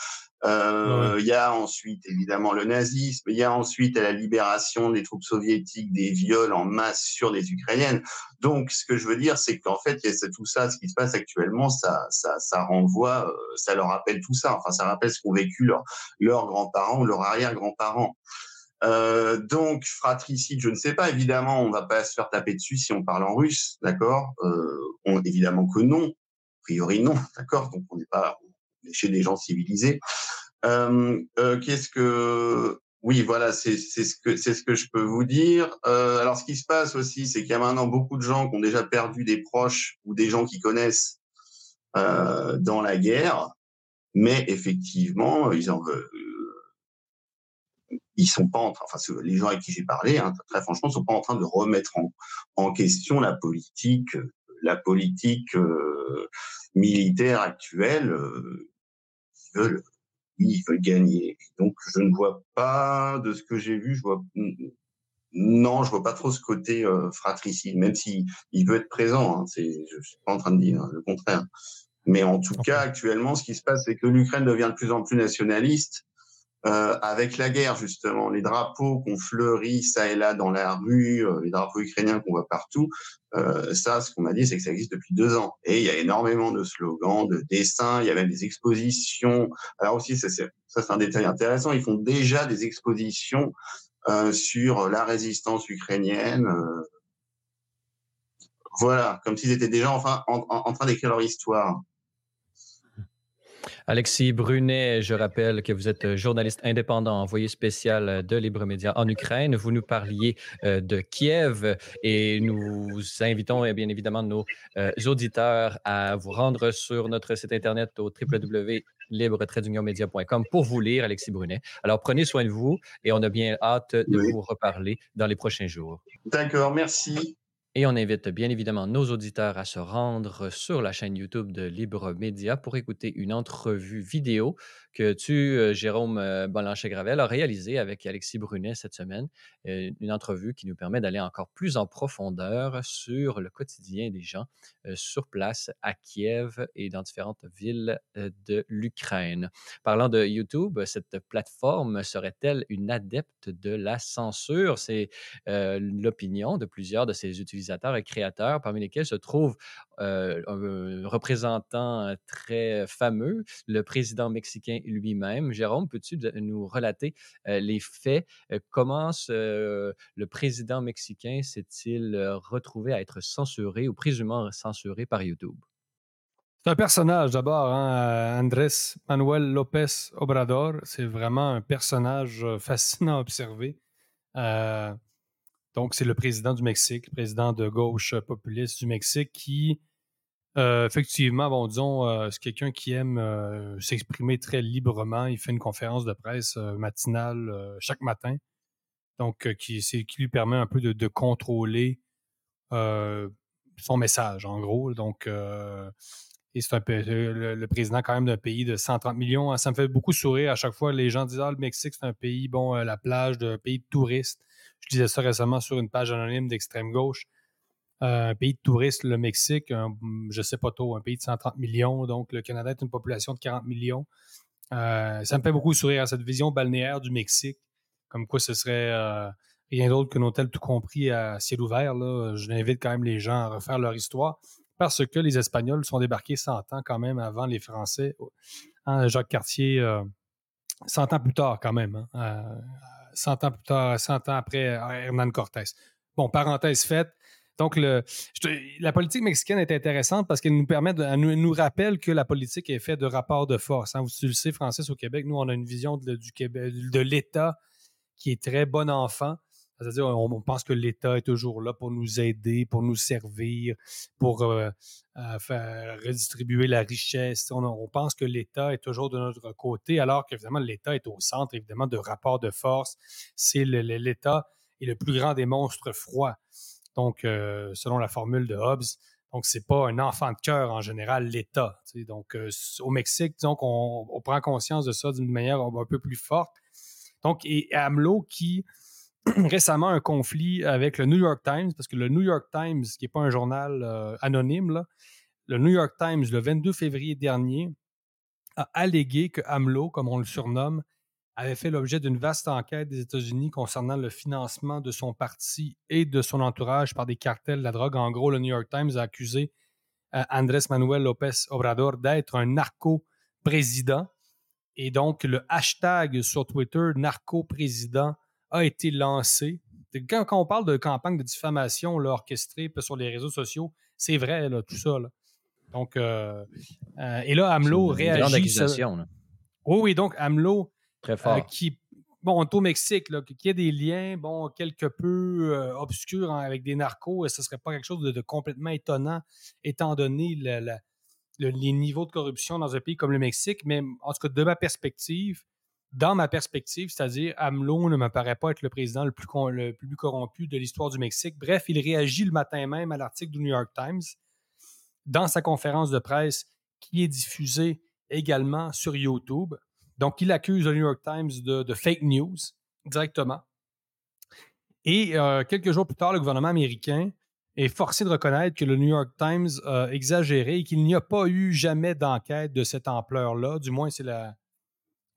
Euh, il y a ensuite évidemment le nazisme, il y a ensuite la libération des troupes soviétiques, des viols en masse sur des Ukrainiennes. Donc, ce que je veux dire, c'est qu'en fait, y a tout ça, ce qui se passe actuellement, ça, ça, ça renvoie, ça leur rappelle tout ça. Enfin, ça rappelle ce qu'ont vécu leurs leurs grands-parents ou leurs arrière-grands-parents. Euh, donc, fratricide, je ne sais pas. Évidemment, on va pas se faire taper dessus si on parle en russe, d'accord? Euh, Évidemment que non. A priori, non, d'accord? Donc, on n'est pas chez des gens civilisés. Euh, euh, Qu'est-ce que... Oui, voilà, c'est ce que c'est ce que je peux vous dire. Euh, alors, ce qui se passe aussi, c'est qu'il y a maintenant beaucoup de gens qui ont déjà perdu des proches ou des gens qui connaissent euh, dans la guerre, mais effectivement, ils en veulent ils sont pas en train, enfin les gens avec qui j'ai parlé, hein, très franchement, sont pas en train de remettre en, en question la politique, la politique euh, militaire actuelle. Euh, ils veulent, ils veulent gagner. Donc je ne vois pas de ce que j'ai vu, je vois non, je vois pas trop ce côté euh, fratricide, même si il veut être présent. Hein, c'est, je suis pas en train de dire le contraire. Mais en tout cas, actuellement, ce qui se passe, c'est que l'Ukraine devient de plus en plus nationaliste euh, avec la guerre, justement, les drapeaux qu'on fleurit ça et là dans la rue, euh, les drapeaux ukrainiens qu'on voit partout, euh, ça, ce qu'on m'a dit, c'est que ça existe depuis deux ans. Et il y a énormément de slogans, de dessins, il y a même des expositions. Alors aussi, ça c'est un détail intéressant, ils font déjà des expositions euh, sur la résistance ukrainienne. Euh. voilà, comme s'ils étaient déjà enfin en, en train d'écrire leur histoire. Alexis Brunet, je rappelle que vous êtes euh, journaliste indépendant, envoyé spécial euh, de Libre Média en Ukraine. Vous nous parliez euh, de Kiev et nous invitons bien évidemment nos auditeurs à vous rendre sur notre site internet au wwwlibre pour vous lire, Alexis Brunet. Alors prenez soin de vous et on a bien hâte de vous reparler dans les prochains jours. D'accord, merci. Et on invite bien évidemment nos auditeurs à se rendre sur la chaîne YouTube de Libre Média pour écouter une entrevue vidéo que tu, euh, Jérôme euh, Bollanchet-Gravel, a réalisée avec Alexis Brunet cette semaine. Euh, une entrevue qui nous permet d'aller encore plus en profondeur sur le quotidien des gens sur place à Kiev et dans différentes villes de l'Ukraine. Parlant de YouTube, cette plateforme serait-elle une adepte de la censure? C'est l'opinion de plusieurs de ses utilisateurs et créateurs, parmi lesquels se trouve un représentant très fameux, le président mexicain lui-même. Jérôme, peux-tu nous relater les faits? comment le président mexicain s'est-il retrouvé à être censuré ou présumant censuré par YouTube? C'est un personnage d'abord, hein, Andrés Manuel López Obrador. C'est vraiment un personnage fascinant à observer. donc, c'est le président du Mexique, le président de gauche populiste du Mexique qui euh, effectivement, bon, disons, euh, c'est quelqu'un qui aime euh, s'exprimer très librement. Il fait une conférence de presse matinale chaque matin, donc qui, lui permet un peu de, contrôler son message, en gros. Donc, c'est un peu le, président quand même d'un pays de 130 millions. Ça me fait beaucoup sourire à chaque fois. Les gens disent Ah, le Mexique, c'est un pays, bon, la plage, d'un pays de touristes. Je disais ça récemment sur une page anonyme d'extrême gauche un pays de touristes, le Mexique, je je sais pas trop, un pays de 130 millions. Donc, le Canada est une population de 40 millions. Euh, ça me fait beaucoup sourire, cette vision balnéaire du Mexique, comme quoi ce serait euh, rien d'autre qu'un hôtel tout compris à ciel ouvert. Là. Je l'invite quand même les gens à refaire leur histoire parce que les Espagnols sont débarqués 100 ans quand même avant les Français. Hein, Jacques Cartier, 100 euh, ans plus tard quand même. 100 ans plus tard, 100 ans après Hernán Cortés. bon, parenthèse faite. Donc, la politique mexicaine est intéressante parce qu'elle nous permet, de, nous, rappelle que la politique est faite de rapports de force. Hein. Vous tu le sais, Francis, au Québec, nous, on a une vision de, du Québec, de l'État qui est très bon enfant. C'est-à-dire, on, pense que l'État est toujours là pour nous aider, pour nous servir, pour euh, euh, redistribuer la richesse. On, pense que l'État est toujours de notre côté, alors qu'évidemment, l'État est au centre, évidemment, de rapports de force. C'est l'État est le plus grand des monstres froids. Donc, euh, selon la formule de Hobbes, donc, c'est pas un enfant de cœur en général, l'État. Donc, au Mexique, donc, on, prend conscience de ça d'une manière un peu plus forte. Donc, et AMLO qui récemment un conflit avec le New York Times, parce que le New York Times, qui n'est pas un journal euh, anonyme, le New York Times, le 22 février dernier, a allégué que AMLO, comme on le surnomme, avait fait l'objet d'une vaste enquête des États-Unis concernant le financement de son parti et de son entourage par des cartels de la drogue. En gros, le New York Times a accusé euh, Andrés Manuel López Obrador d'être un narco-président. Et donc, le hashtag sur Twitter, narco-président, a été lancé. Quand, on parle de campagne de diffamation orchestrée sur les réseaux sociaux, c'est vrai, tout ça. Donc, euh, euh, et là, AMLO réagit. Une grande accusation. Oui, oui, donc AMLO, Très fort. Euh, qui, bon, au Mexique, là, qu'il y ait des liens, bon, quelque peu obscurs avec des narcos, ce ne serait pas quelque chose de, complètement étonnant, étant donné les niveaux de corruption dans un pays comme le Mexique. Mais en tout cas, de ma perspective, dans ma perspective, c'est-à-dire AMLO ne me paraît pas être le président le plus, le plus corrompu de l'histoire du Mexique. Bref, il réagit le matin même à l'article du New York Times dans sa conférence de presse qui est diffusée également sur YouTube. Donc, il accuse le New York Times de, fake news directement. Et euh, quelques jours plus tard, le gouvernement américain est forcé de reconnaître que le New York Times a exagéré et qu'il n'y a pas eu jamais d'enquête de cette ampleur-là. Du moins, c'est la,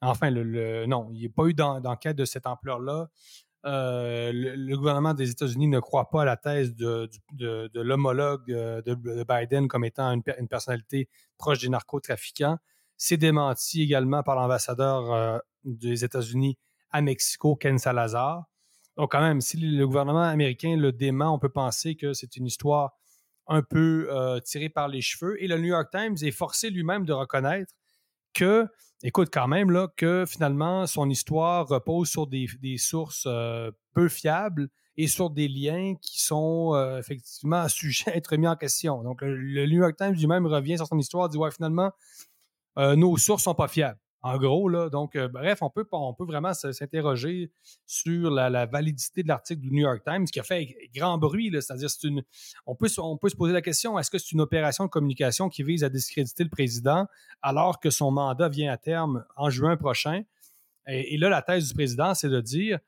Enfin, le, non, il n'y a pas eu d'enquête de cette ampleur-là. Euh, le, gouvernement des États-Unis ne croit pas à la thèse de, l'homologue euh, de, Biden comme étant une, personnalité proche des narcotrafiquants. C'est démenti également par l'ambassadeur euh, des États-Unis à Mexico, Ken Salazar. Donc, quand même, si le gouvernement américain le dément, on peut penser que c'est une histoire un peu tirée par les cheveux. Et le New York Times est forcé lui-même de reconnaître que écoute quand même là, que finalement, son histoire repose sur des, sources euh, peu fiables et sur des liens qui sont euh, effectivement sujets à être mis en question. Donc, le, New York Times lui-même revient sur son histoire, dit Ouais, finalement, euh, nos sources sont pas fiables. En gros, là, donc, euh, bref, on peut, on peut vraiment s'interroger sur la, validité de l'article du New York Times qui a fait grand bruit. C'est-à-dire, on, peut, on peut se poser la question est-ce que c'est une opération de communication qui vise à discréditer le président alors que son mandat vient à terme en juin prochain? Et, là, la thèse du président, c'est de dire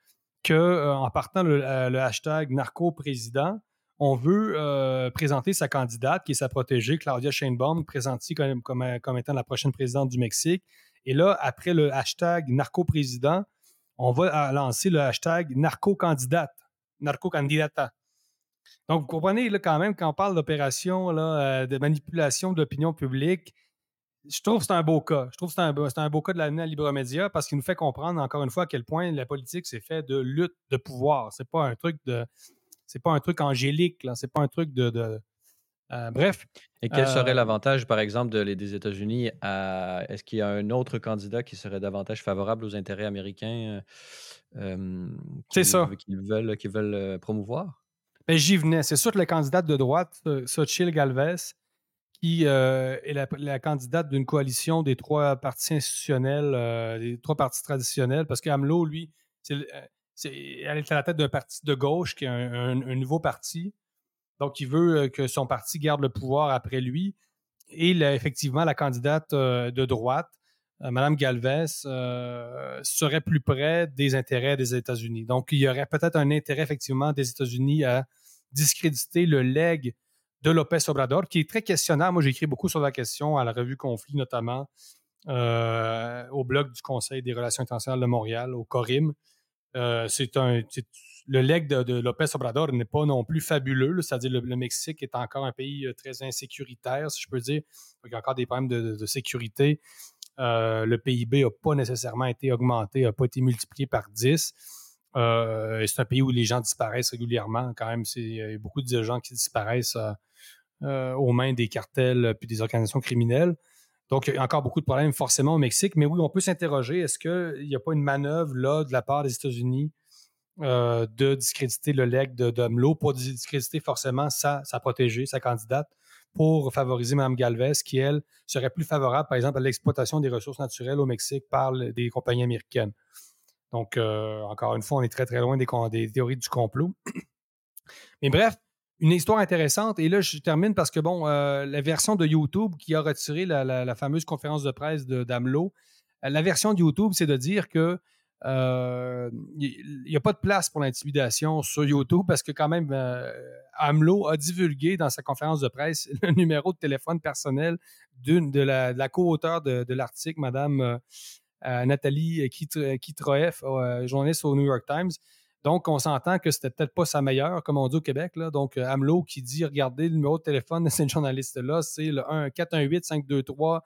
qu'en euh, partant le, euh, le hashtag narco-président, on veut présenter sa candidate, qui est sa protégée, Claudia Sheinbaum, présentée comme, comme, étant la prochaine présidente du Mexique. Et là, après le hashtag narco-président, on va lancer le hashtag narco-candidate, narco-candidata. Donc, vous comprenez, là, quand même, quand on parle d'opération euh, de manipulation de l'opinion publique, je trouve que c'est un beau cas. Je trouve que c'est un, un, beau cas de l'année à Libre Média parce qu'il nous fait comprendre, encore une fois, à quel point la politique, c'est fait de lutte de pouvoir. C'est pas un truc de. C'est pas un truc angélique, là. C'est pas un truc de euh, bref. Et quel serait euh, l'avantage, par exemple, des États-Unis à. Est-ce qu'il y a un autre candidat qui serait davantage favorable aux intérêts américains euh, C'est ça. qu'ils veulent, veulent promouvoir? Ben, J'y venais. C'est sûr que la candidate de droite, Xochitl Galvez, qui est la, candidate d'une coalition des trois partis institutionnels, des trois partis traditionnels, parce qu'AMLO, lui, elle est à la tête d'un parti de gauche qui est un nouveau parti. Donc, il veut euh, que son parti garde le pouvoir après lui. Et effectivement, la candidate euh, de droite, euh, Mme Galvez, serait plus près des intérêts des États-Unis. Donc, il y aurait peut-être un intérêt, effectivement, des États-Unis à discréditer le legs de Lopez Obrador, qui est très questionnable. Moi, j'ai écrit beaucoup sur la question à la revue Conflit, notamment au blog du Conseil des relations internationales de Montréal, au CORIM. C'est un, le leg de, Lopez Obrador n'est pas non plus fabuleux. C'est-à-dire le, le Mexique est encore un pays euh, très insécuritaire, si je peux dire. il y a encore des problèmes de, sécurité. Euh, le PIB n'a pas nécessairement été augmenté, n'a pas été multiplié par 10. c'est un pays où les gens disparaissent régulièrement. Quand même, il y a beaucoup de gens qui disparaissent aux mains des cartels puis des organisations criminelles. Donc, il y a encore beaucoup de problèmes forcément au Mexique. Mais oui, on peut s'interroger, est-ce qu'il n'y a pas une manœuvre là de la part des États-Unis euh, de discréditer le leg de Domlo, pas discréditer forcément sa, sa protégée, sa candidate, pour favoriser Mme Galvez, qui, elle, serait plus favorable, par exemple, à l'exploitation des ressources naturelles au Mexique par des compagnies américaines. Donc, euh, encore une fois, on est très, très loin des théories du complot. Mais bref, une histoire intéressante. Et là, je termine parce que, bon, euh, la version de YouTube qui a retiré la, fameuse conférence de presse de d'AMLO, la version de YouTube, c'est de dire que il euh, n'y a pas de place pour l'intimidation sur YouTube parce que quand même, euh, a divulgué dans sa conférence de presse le numéro de téléphone personnel d'une de la, de co-auteure de, l'article, Madame euh, Nathalie Kitroef, journaliste au New York Times. Donc, on s'entend que c'était peut-être pas sa meilleure, comme on dit au Québec. Donc, AMLO qui dit regardez le numéro de téléphone de cette journaliste-là, c'est le 1 418 523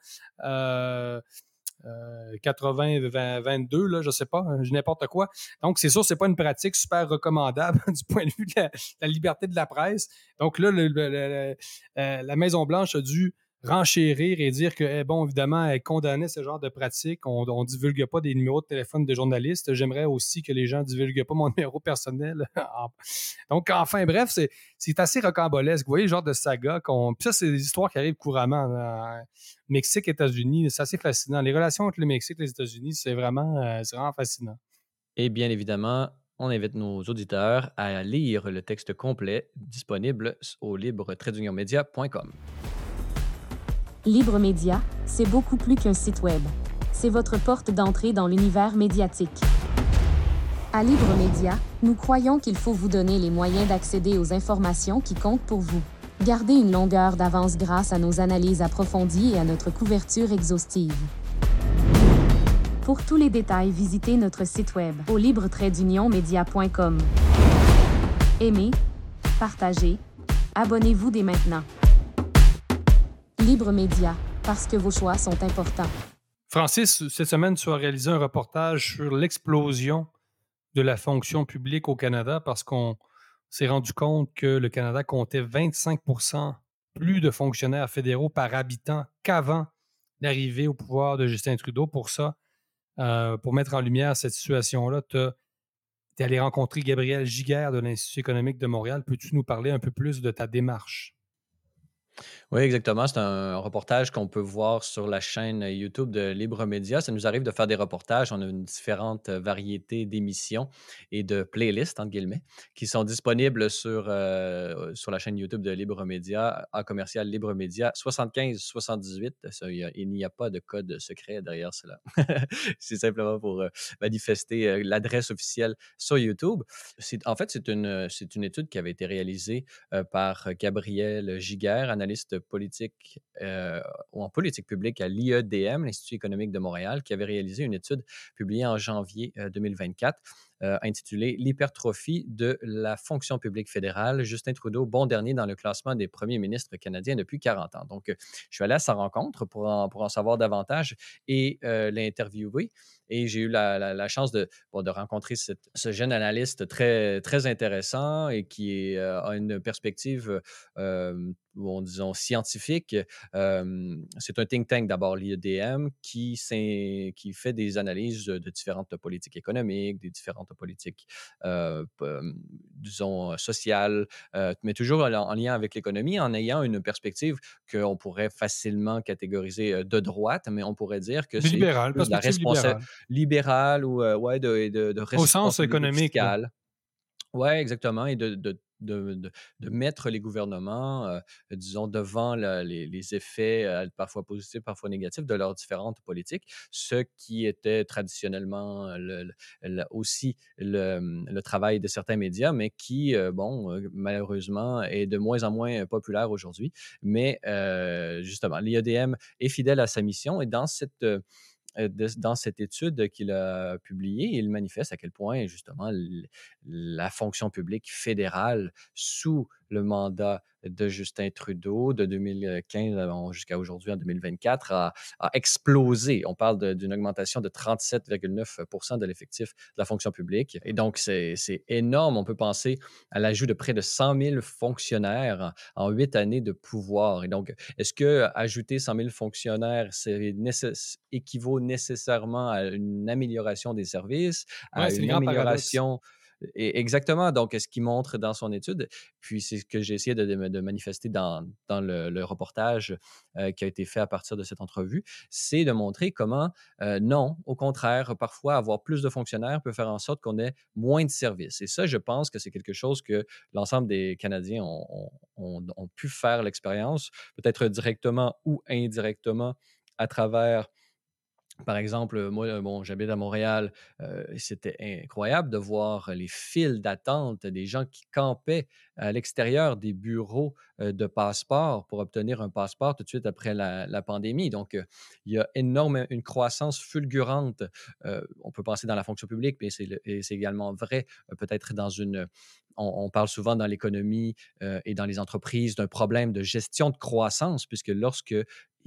80, 22, là, je sais pas, n'importe quoi. Donc, c'est sûr, c'est pas une pratique super recommandable du point de vue de la, liberté de la presse. Donc là, euh, la Maison-Blanche a dû renchérir et dire que, eh, bon, évidemment, elle condamnait ce genre de pratique. On ne divulgue pas des numéros de téléphone de journalistes. J'aimerais aussi que les gens ne divulguent pas mon numéro personnel. Donc, enfin, bref, c'est assez rocambolesque. Vous voyez le genre de saga qu'on. Ça, c'est des histoires qui arrivent couramment. Mexique, États-Unis, c'est assez fascinant. Les relations entre le Mexique et les États-Unis, c'est vraiment, euh, vraiment fascinant. Et bien évidemment, on invite nos auditeurs à lire le texte complet disponible au libre-média.com. Libre Média, c'est beaucoup plus qu'un site web. C'est votre porte d'entrée dans l'univers médiatique. À Libre Média, nous croyons qu'il faut vous donner les moyens d'accéder aux informations qui comptent pour vous. Gardez une longueur d'avance grâce à nos analyses approfondies et à notre couverture exhaustive. Pour tous les détails, visitez notre site web au libre-média.com. Aimez, partagez, abonnez-vous dès maintenant. Libre Média, parce que vos choix sont importants. Francis, cette semaine, tu as réalisé un reportage sur l'explosion de la fonction publique au Canada parce qu'on s'est rendu compte que le Canada comptait 25% plus de fonctionnaires fédéraux par habitant qu'avant l'arrivée au pouvoir de Justin Trudeau. Pour ça, euh, pour mettre en lumière cette situation-là, tu es allé rencontrer Gabriel Giguère de l'Institut économique de Montréal. Peux-tu nous parler un peu plus de ta démarche? Oui, exactement. C'est un reportage qu'on peut voir sur la chaîne YouTube de Libre Média. Ça nous arrive de faire des reportages. On a une différente variété d'émissions et de playlists, entre guillemets, qui sont disponibles sur, euh, sur la chaîne YouTube de Libre Média, à commercial Libre Média 7578. il n'y a pas de code secret derrière cela. c'est simplement pour euh, manifester euh, l'adresse officielle sur YouTube. En fait, c'est une, une étude qui avait été réalisée par Gabriel Giguère, politique euh, ou en politique publique à l'IEDM, l'Institut économique de Montréal, qui avait réalisé une étude publiée en janvier 2024 euh, euh, intitulée L'hypertrophie de la fonction publique fédérale. Justin Trudeau, bon dernier dans le classement des premiers ministres canadiens depuis 40 ans. Donc, je suis allé à sa rencontre pour en, pour en savoir davantage et l'interviewer. Et j'ai eu la, chance de, de rencontrer ce jeune analyste très, très intéressant et qui a une perspective bon, disons, scientifique. c'est un think tank d'abord, l'IEDM, qui, qui fait des analyses de différentes politiques économiques, des différentes politiques, disons, sociales, mais toujours en, lien avec l'économie, en ayant une perspective qu'on pourrait facilement catégoriser de droite, mais on pourrait dire que c'est libéral, la responsabilité libérale ou ouais, de, de, de Au sens économique. Oui, exactement. Et de, de, mettre les gouvernements, euh, disons, devant les, effets euh, parfois positifs, parfois négatifs de leurs différentes politiques, ce qui était traditionnellement aussi le, travail de certains médias, mais qui, euh, bon, malheureusement, est de moins en moins populaire aujourd'hui. Mais justement, l'IEDM est fidèle à sa mission et dans cette euh, dans cette étude qu'il a publiée, il manifeste à quel point, justement, la fonction publique fédérale sous le mandat de Justin Trudeau de 2015 jusqu'à aujourd'hui en 2024 a, explosé. On parle d'une augmentation de 37,9 de l'effectif de la fonction publique. Et donc, c'est énorme. On peut penser à l'ajout de près de 100 000 fonctionnaires en huit années de pouvoir. Et donc, est-ce que ajouter 100 000 fonctionnaires équivaut nécessairement à une amélioration des services, à une amélioration exactement. Donc, ce qu'il montre dans son étude, puis c'est ce que j'ai essayé de, manifester dans, le, reportage euh, qui a été fait à partir de cette entrevue, c'est de montrer comment, euh, non, au contraire, parfois, avoir plus de fonctionnaires peut faire en sorte qu'on ait moins de services. Et ça, je pense que c'est quelque chose que l'ensemble des Canadiens ont pu faire l'expérience, peut-être directement ou indirectement à travers par exemple, moi, bon, j'habite à Montréal. c'était incroyable de voir les files d'attente des gens qui campaient à l'extérieur des bureaux de passeport pour obtenir un passeport tout de suite après la, pandémie. Donc, il y a énormément une croissance fulgurante. on peut penser dans la fonction publique, mais c'est également vrai peut-être dans une on, parle souvent dans l'économie et dans les entreprises d'un problème de gestion de croissance, puisque lorsque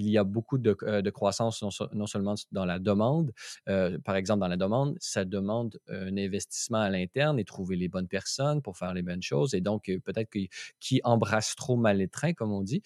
il y a beaucoup de, euh, croissance, non, seulement dans la demande. Euh, par exemple, dans la demande, ça demande un investissement à l'interne et trouver les bonnes personnes pour faire les bonnes choses. Et donc, euh, peut-être que qui embrasse trop mal les trains, comme on dit,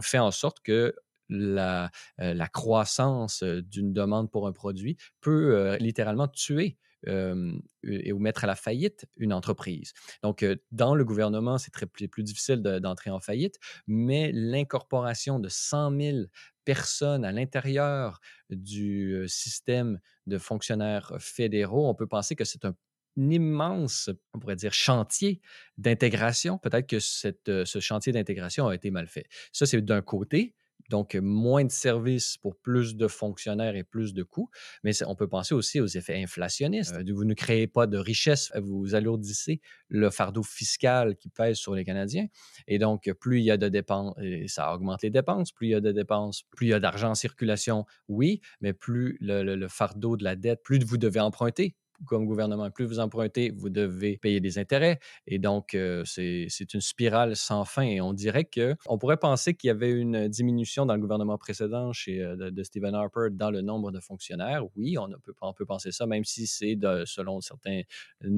fait en sorte que la, la croissance d'une demande pour un produit peut littéralement tuer et ou mettre à la faillite une entreprise. Donc, dans le gouvernement, c'est très plus, difficile d'entrer en faillite, mais l'incorporation de 100 000 personnes à l'intérieur du système de fonctionnaires fédéraux, on peut penser que c'est un immense, on pourrait dire, chantier d'intégration. Peut-être que ce chantier d'intégration a été mal fait. Ça, c'est d'un côté. Donc, moins de services pour plus de fonctionnaires et plus de coûts. Mais on peut penser aussi aux effets inflationnistes. Euh, vous ne créez pas de richesse, vous alourdissez le fardeau fiscal qui pèse sur les Canadiens. Et donc, plus il y a de dépenses, ça augmente les dépenses. Plus il y a de dépenses, plus il y a d'argent en circulation, oui, mais plus le fardeau de la dette, plus vous devez emprunter comme gouvernement. Plus vous empruntez, vous devez payer des intérêts. Et donc, euh, c'est une spirale sans fin. Et on dirait qu'on pourrait penser qu'il y avait une diminution dans le gouvernement précédent chez, euh, de, Stephen Harper dans le nombre de fonctionnaires. Oui, on peut, on peut penser ça, même si c'est, selon certaines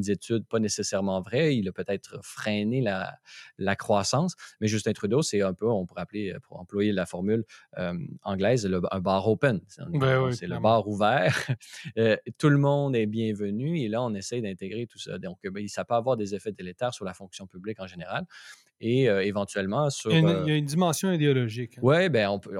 études, pas nécessairement vrai. Il a peut-être freiné la, la, croissance. Mais Justin Trudeau, c'est un peu, on pourrait appeler, pour employer la formule euh, anglaise, le, un bar open. C'est ben le bar ouvert. tout le monde est bienvenu et là, on essaie d'intégrer tout ça. Donc, ben, ça peut avoir des effets délétères sur la fonction publique en général et euh, éventuellement sur. Il y, a une, dimension idéologique. Hein. Oui, ben on peut,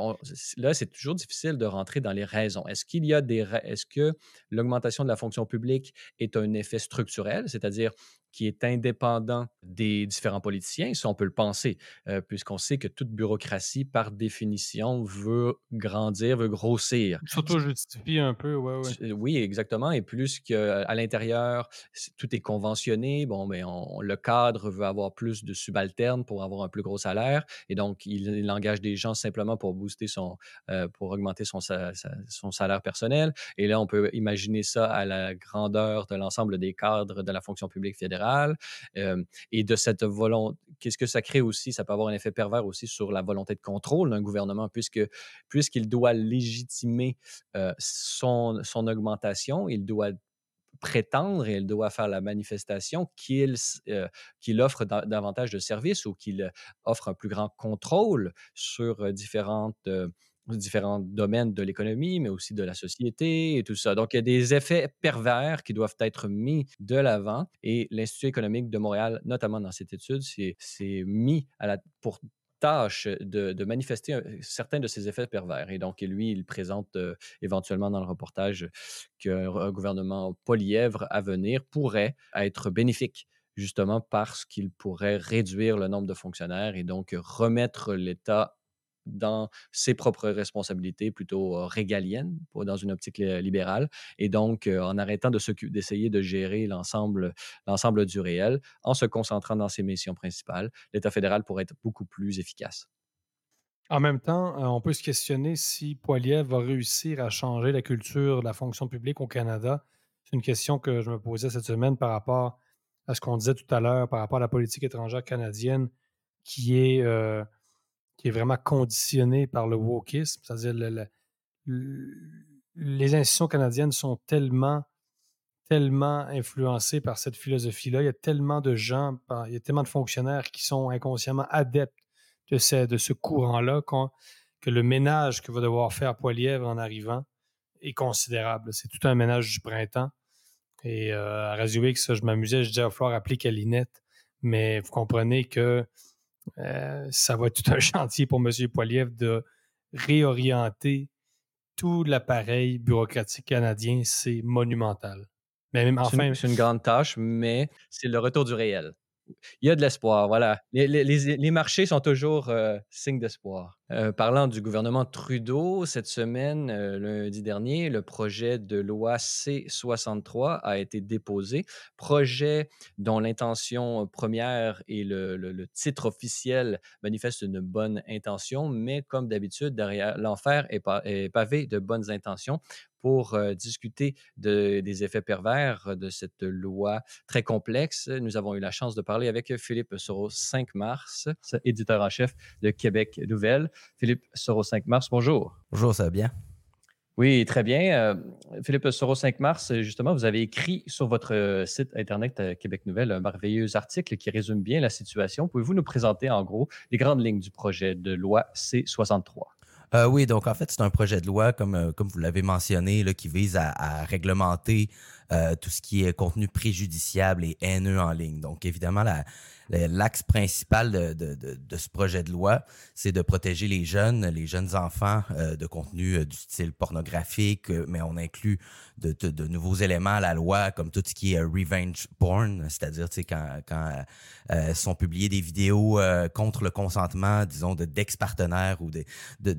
là, c'est toujours difficile de rentrer dans les raisons. Est-ce qu'il y a des. Est-ce que l'augmentation de la fonction publique est un effet structurel, c'est-à-dire qui est indépendant des différents politiciens, ça on peut le penser, euh, puisqu'on sait que toute bureaucratie, par définition, veut grandir, veut grossir. Surtout justifie un peu, ouais, ouais. Oui, exactement. Et plus qu'à l'intérieur, tout est conventionné, bon, mais le cadre veut avoir plus de subalternes pour avoir un plus gros salaire, et donc il, engage des gens simplement pour booster son, euh, pour augmenter son, salaire personnel. Et là, on peut imaginer ça à la grandeur de l'ensemble des cadres de la fonction publique fédérale et de cette volonté, qu'est-ce que ça crée aussi? Ça peut avoir un effet pervers aussi sur la volonté de contrôle d'un gouvernement, puisque puisqu'il doit légitimer son, son augmentation, il doit prétendre et il doit faire la manifestation qu'il qu'il offre davantage de services ou qu'il offre un plus grand contrôle sur différentes différents domaines de l'économie, mais aussi de la société et tout ça. Donc, il y a des effets pervers qui doivent être mis de l'avant et l'Institut économique de Montréal, notamment dans cette étude, s'est mis à la, pour tâche de, manifester certains de ces effets pervers. Et donc, lui, il présente euh, éventuellement dans le reportage qu'un gouvernement polyèvre à venir pourrait être bénéfique justement parce qu'il pourrait réduire le nombre de fonctionnaires et donc remettre l'État dans ses propres responsabilités plutôt régaliennes, dans une optique libérale, et donc en arrêtant d'essayer de, gérer l'ensemble du réel, en se concentrant dans ses missions principales, l'État fédéral pourrait être beaucoup plus efficace. En même temps, on peut se questionner si Poiliev va réussir à changer la culture de la fonction publique au Canada. C'est une question que je me posais cette semaine par rapport à ce qu'on disait tout à l'heure par rapport à la politique étrangère canadienne qui est, qui est vraiment conditionnée par le wokisme, c'est-à-dire les institutions canadiennes sont tellement, tellement influencées par cette philosophie-là. Il y a tellement de gens, il y a tellement de fonctionnaires qui sont inconsciemment adeptes de ce, de ce courant-là que le ménage que va devoir faire Poilièvre en arrivant est considérable. C'est tout un ménage du printemps. Et euh, à Radio X, je m'amusais, je disais, il va falloir appeler Calinette. Mais vous comprenez que euh, ça va être tout un chantier pour M. Poiliev de réorienter tout l'appareil bureaucratique canadien. C'est monumental. Mais même, enfin, c'est une, grande tâche, mais c'est le retour du réel. Il y a de l'espoir, voilà. Les, marchés sont toujours euh, signe d'espoir. Euh, parlant du gouvernement Trudeau, cette semaine, euh, lundi dernier, le projet de loi C-63 a été déposé. Projet dont l'intention première et le, titre officiel manifestent une bonne intention, mais comme d'habitude, derrière l'enfer est, pavé de bonnes intentions pour discuter des effets pervers de cette loi très complexe. Nous avons eu la chance de parler avec Philippe Soros 5 mars, éditeur en chef de Québec Nouvelle. Philippe Soros 5 mars, bonjour. Bonjour, ça va bien? Oui, très bien. Philippe Soros 5 mars, justement, vous avez écrit sur votre site Internet Québec Nouvelle un merveilleux article qui résume bien la situation. Pouvez-vous nous présenter en gros les grandes lignes du projet de loi C63? Euh, oui, donc en fait, c'est un projet de loi, comme, euh, comme vous l'avez mentionné, là, qui vise à, réglementer euh, tout ce qui est contenu préjudiciable et haineux en ligne. Donc, évidemment, la, l'axe principal de, ce projet de loi, c'est de protéger les jeunes, les jeunes enfants euh, de contenu euh, du style pornographique, euh, mais on inclut de, nouveaux éléments à la loi, comme tout ce qui est revenge porn, c'est-à-dire quand, quand sont publiées des vidéos contre le consentement, disons, de d'ex-partenaires ou de, de,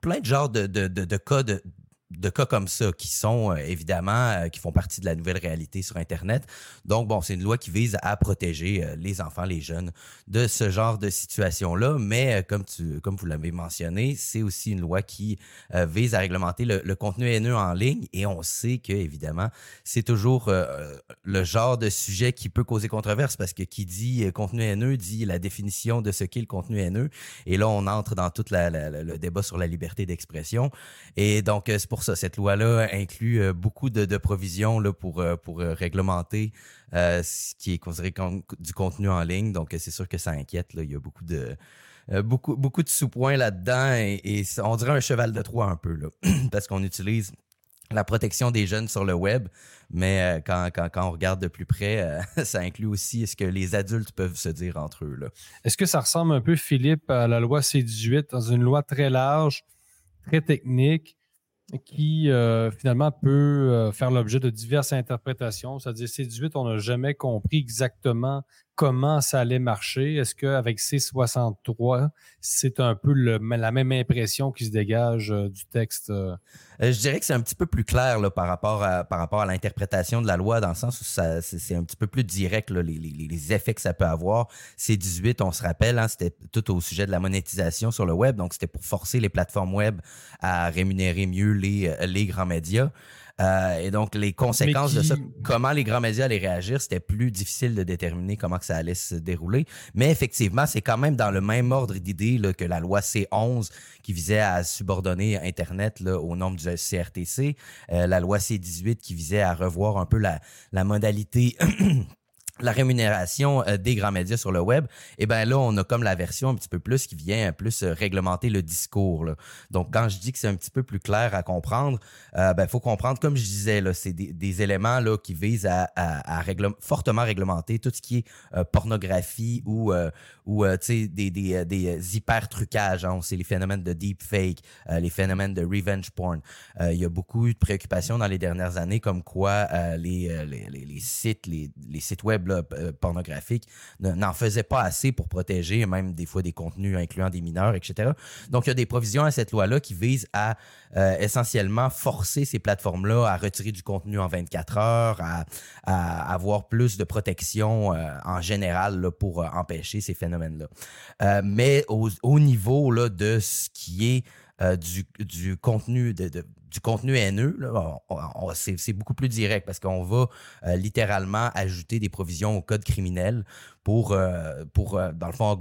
plein de genres de, de cas de de cas comme ça qui sont euh, évidemment euh, qui font partie de la nouvelle réalité sur internet. Donc bon, c'est une loi qui vise à protéger euh, les enfants, les jeunes de ce genre de situation là, mais comme tu comme vous l'avez mentionné, c'est aussi une loi qui vise à réglementer le, contenu haineux en ligne. Et on sait que évidemment, c'est toujours le genre de sujet qui peut causer controverse parce que qui dit contenu haineux dit la définition de ce qu'est le contenu haineux. Et là on entre dans tout le débat sur la liberté d'expression. Et donc c'est pour Cette loi-là inclut euh, beaucoup de, provisions pour, euh, euh, réglementer ce qui est considéré comme du contenu en ligne. Donc, c'est sûr que ça inquiète. Il y a beaucoup de, beaucoup, de sous-points là-dedans et, on dirait un cheval de Troie un peu, parce qu'on utilise la protection des jeunes sur le web, mais quand, on regarde de plus près, ça inclut aussi ce que les adultes peuvent se dire entre eux. Est-ce que ça ressemble un peu, Philippe, à la loi C-18, dans une loi très large, très technique, qui euh, finalement peut euh, faire l'objet de diverses interprétations. C'est-à-dire, C18, on n'a jamais compris exactement comment ça allait marcher? Est-ce qu'avec C63, c'est un peu la même impression qui se dégage euh, du texte? Euh? Euh, je dirais que c'est un petit peu plus clair par rapport à, l'interprétation de la loi, dans le sens où c'est un petit peu plus direct les, les, effets que ça peut avoir. C18, on se rappelle, hein, c'était tout au sujet de la monétisation sur le web, donc c'était pour forcer les plateformes web à rémunérer mieux les, les grands médias. Euh, et donc, les conséquences de ça, comment les grands médias allaient réagir, c'était plus difficile de déterminer comment que ça allait se dérouler. Mais effectivement, c'est quand même dans le même ordre d'idée que la loi C11 qui visait à subordonner Internet là, aux normes du CRTC, euh, la loi C18 qui visait à revoir un peu la, la modalité la rémunération euh, des grands médias sur le web, eh ben là, on a comme la version un petit peu plus qui vient plus euh, réglementer le discours. Donc, quand je dis que c'est un petit peu plus clair à comprendre, euh, ben, faut comprendre, comme je disais, là, c'est des, éléments là, qui visent à, à, fortement réglementer tout ce qui est pornographie ou, ou des, des, des hyper-trucages. Hein. C'est les phénomènes de deepfake, les phénomènes de revenge porn. Il y a beaucoup eu de préoccupations dans les dernières années comme quoi les, les, les, sites, les, les sites web euh, pornographique n'en faisait pas assez pour protéger même des fois des contenus incluant des mineurs, etc. Donc, il y a des provisions à cette loi-là qui visent à euh, essentiellement forcer ces plateformes-là à retirer du contenu en 24 heures, à, avoir plus de protection euh, en général pour empêcher ces phénomènes-là. mais au, niveau là, de ce qui est du, du, contenu du contenu haineux, c'est beaucoup plus direct parce qu'on va littéralement ajouter des provisions au code criminel pour, pour dans le fond,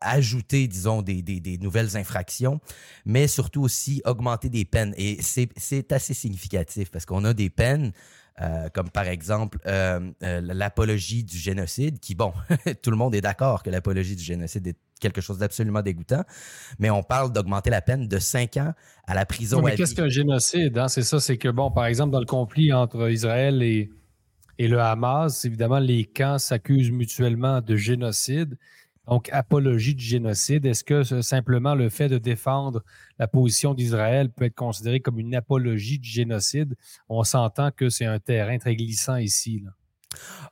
ajouter, disons, des, nouvelles infractions, mais surtout aussi augmenter des peines. Et c'est assez significatif parce qu'on a des peines euh, comme par exemple euh, euh, l'apologie du génocide, qui, bon, tout le monde est d'accord que l'apologie du génocide est quelque chose d'absolument dégoûtant, mais on parle d'augmenter la peine de 5 ans à la prison. mais qu'est-ce qu'un génocide? Hein? C'est ça, c'est que, bon, par exemple, dans le conflit entre Israël et, et le Hamas, évidemment, les camps s'accusent mutuellement de génocide. Donc, apologie du génocide, est-ce que simplement le fait de défendre la position d'Israël peut être considéré comme une apologie du génocide? On s'entend que c'est un terrain très glissant ici. Là.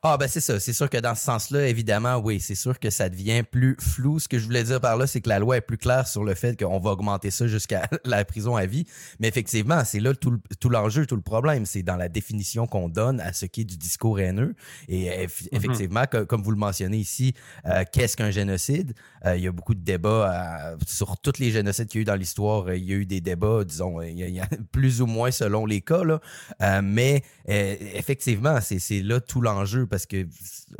Ah, ben c'est ça. C'est sûr que dans ce sens-là, évidemment, oui, c'est sûr que ça devient plus flou. Ce que je voulais dire par là, c'est que la loi est plus claire sur le fait qu'on va augmenter ça jusqu'à la prison à vie. Mais effectivement, c'est là tout, l'enjeu, tout le problème. C'est dans la définition qu'on donne à ce qui est du discours haineux. Et mm-hmm. effectivement, comme vous le mentionnez ici, euh, qu'est-ce qu'un génocide? Euh, il y a beaucoup de débats euh, sur tous les génocides qu'il y a eu dans l'histoire. Il y a eu des débats, disons, il y a, plus ou moins selon les cas. Là. mais effectivement, c'est là tout l'enjeu parce que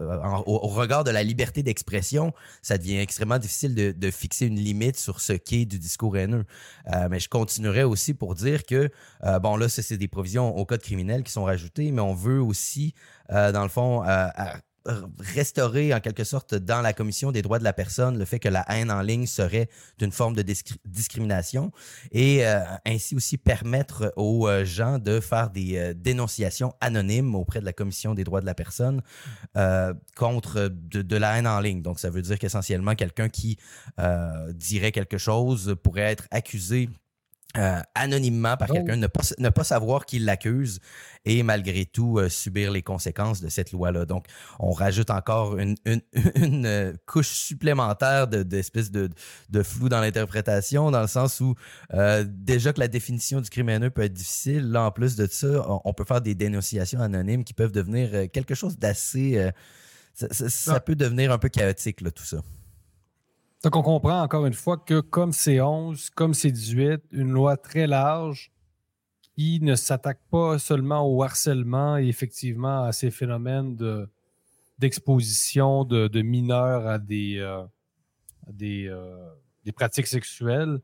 euh, au, regard de la liberté d'expression, ça devient extrêmement difficile de, fixer une limite sur ce qu'est du discours haineux. Euh, mais je continuerai aussi pour dire que, euh, bon là, c'est des provisions au code criminel qui sont rajoutées, mais on veut aussi, dans le fond, restaurer en quelque sorte dans la commission des droits de la personne le fait que la haine en ligne serait une forme de discrimination et euh, ainsi aussi permettre aux euh, gens de faire des euh, dénonciations anonymes auprès de la commission des droits de la personne contre de, la haine en ligne. Donc ça veut dire qu'essentiellement quelqu'un qui dirait quelque chose pourrait être accusé euh, anonymement par oh. quelqu'un, ne pas, ne pas savoir qui l'accuse et malgré tout euh, subir les conséquences de cette loi-là. Donc, on rajoute encore une, une, euh, couche supplémentaire d'espèce de, de, flou dans l'interprétation, dans le sens où déjà que la définition du crime haineux peut être difficile, là, en plus de ça, on, peut faire des dénonciations anonymes qui peuvent devenir quelque chose d'assez... ça, ah. peut devenir un peu chaotique, là, tout ça. Donc, on comprend encore une fois que comme c'est 11, comme c'est 18, une loi très large qui ne s'attaque pas seulement au harcèlement et effectivement à ces phénomènes de, d'exposition de, mineurs à des, euh, euh, des, pratiques sexuelles.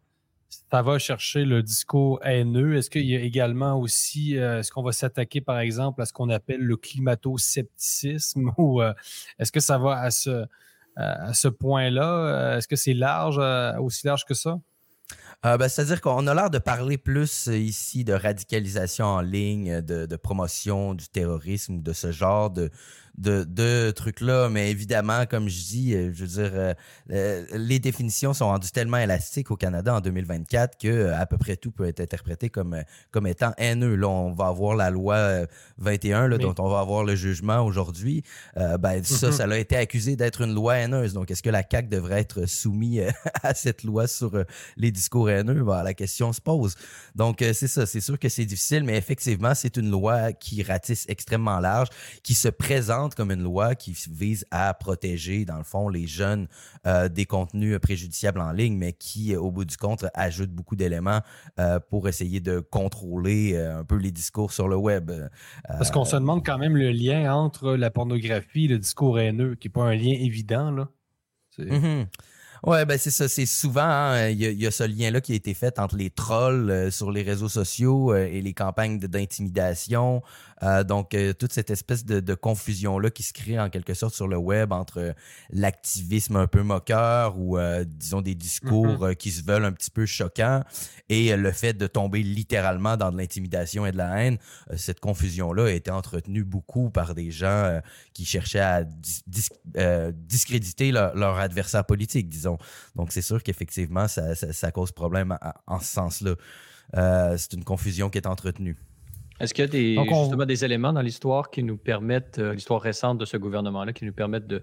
Ça va chercher le discours haineux. Est-ce qu'il y a également aussi, euh, est-ce qu'on va s'attaquer par exemple à ce qu'on appelle le climato-scepticisme ou est-ce que ça va à ce à ce point-là? Euh, est-ce que c'est large, euh, aussi large que ça? Euh, ben, C'est-à-dire qu'on a l'air de parler plus ici de radicalisation en ligne, de, promotion du terrorisme, de ce genre de, de, trucs-là. Mais évidemment, comme je dis, euh, je veux dire, euh, euh, les définitions sont rendues tellement élastiques au Canada en 2024 que à peu près tout peut être interprété comme, comme étant haineux. Là, on va avoir la loi 21, là, dont on va avoir le jugement aujourd'hui. ben, ça, mm-hmm. ça a été accusé d'être une loi haineuse. Donc, est-ce que la CAQ devrait être soumise à cette loi sur les discours haineux? Ben, la question se pose. Donc, c'est ça. C'est sûr que c'est difficile, mais effectivement, c'est une loi qui ratisse extrêmement large, qui se présente comme une loi qui vise à protéger, dans le fond, les jeunes euh, des contenus préjudiciables en ligne, mais qui, au bout du compte, ajoute beaucoup d'éléments euh, pour essayer de contrôler euh, un peu les discours sur le web. Parce qu'on se demande quand même le lien entre la pornographie et le discours haineux, qui n'est pas un lien évident, là. Ouais, ben c'est ça. C'est souvent, hein, il y, a ce lien-là qui a été fait entre les trolls euh, sur les réseaux sociaux euh, et les campagnes d'intimidation. Euh, donc, toute cette espèce de, confusion-là qui se crée en quelque sorte sur le web entre l'activisme un peu moqueur ou, disons, des discours mm-hmm. qui se veulent un petit peu choquants et le fait de tomber littéralement dans de l'intimidation et de la haine. cette confusion-là a été entretenue beaucoup par des gens qui cherchaient à discréditer leur adversaire politique, disons. Donc, c'est sûr qu'effectivement, ça, cause problème en ce sens-là. Euh, c'est une confusion qui est entretenue. Est-ce qu'il y a des, justement des éléments dans l'histoire qui nous permettent, euh, l'histoire récente de ce gouvernement-là, qui nous permettent de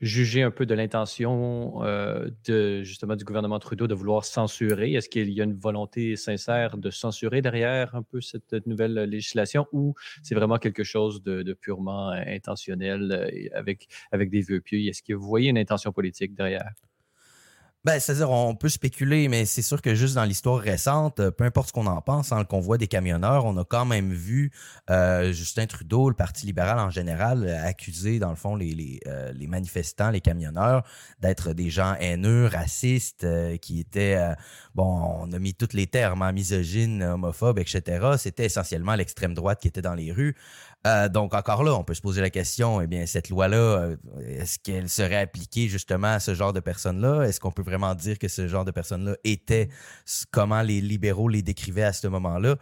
juger un peu de l'intention euh, de justement du gouvernement Trudeau de vouloir censurer? Est-ce qu'il y a une volonté sincère de censurer derrière un peu cette nouvelle législation ou c'est vraiment quelque chose de, purement intentionnel avec, avec des vœux pieux? Est-ce que vous voyez une intention politique derrière? Ben, c'est-à-dire, on peut spéculer, mais c'est sûr que juste dans l'histoire récente, euh, peu importe ce qu'on en pense, hein, le convoi des camionneurs, on a quand même vu euh, Justin Trudeau, le Parti libéral en général, euh, accuser, dans le fond, les, les, les manifestants, les camionneurs, d'être des gens haineux, racistes, qui étaient, bon, on a mis tous les termes, hein, misogynes, homophobes, etc. C'était essentiellement l'extrême droite qui était dans les rues. Euh, donc, encore là, on peut se poser la question, eh bien, cette loi-là, euh, est-ce qu'elle serait appliquée justement à ce genre de personnes-là? Est-ce qu'on peut vraiment dire que ce genre de personnes-là était comment les libéraux les décrivaient à ce moment-là?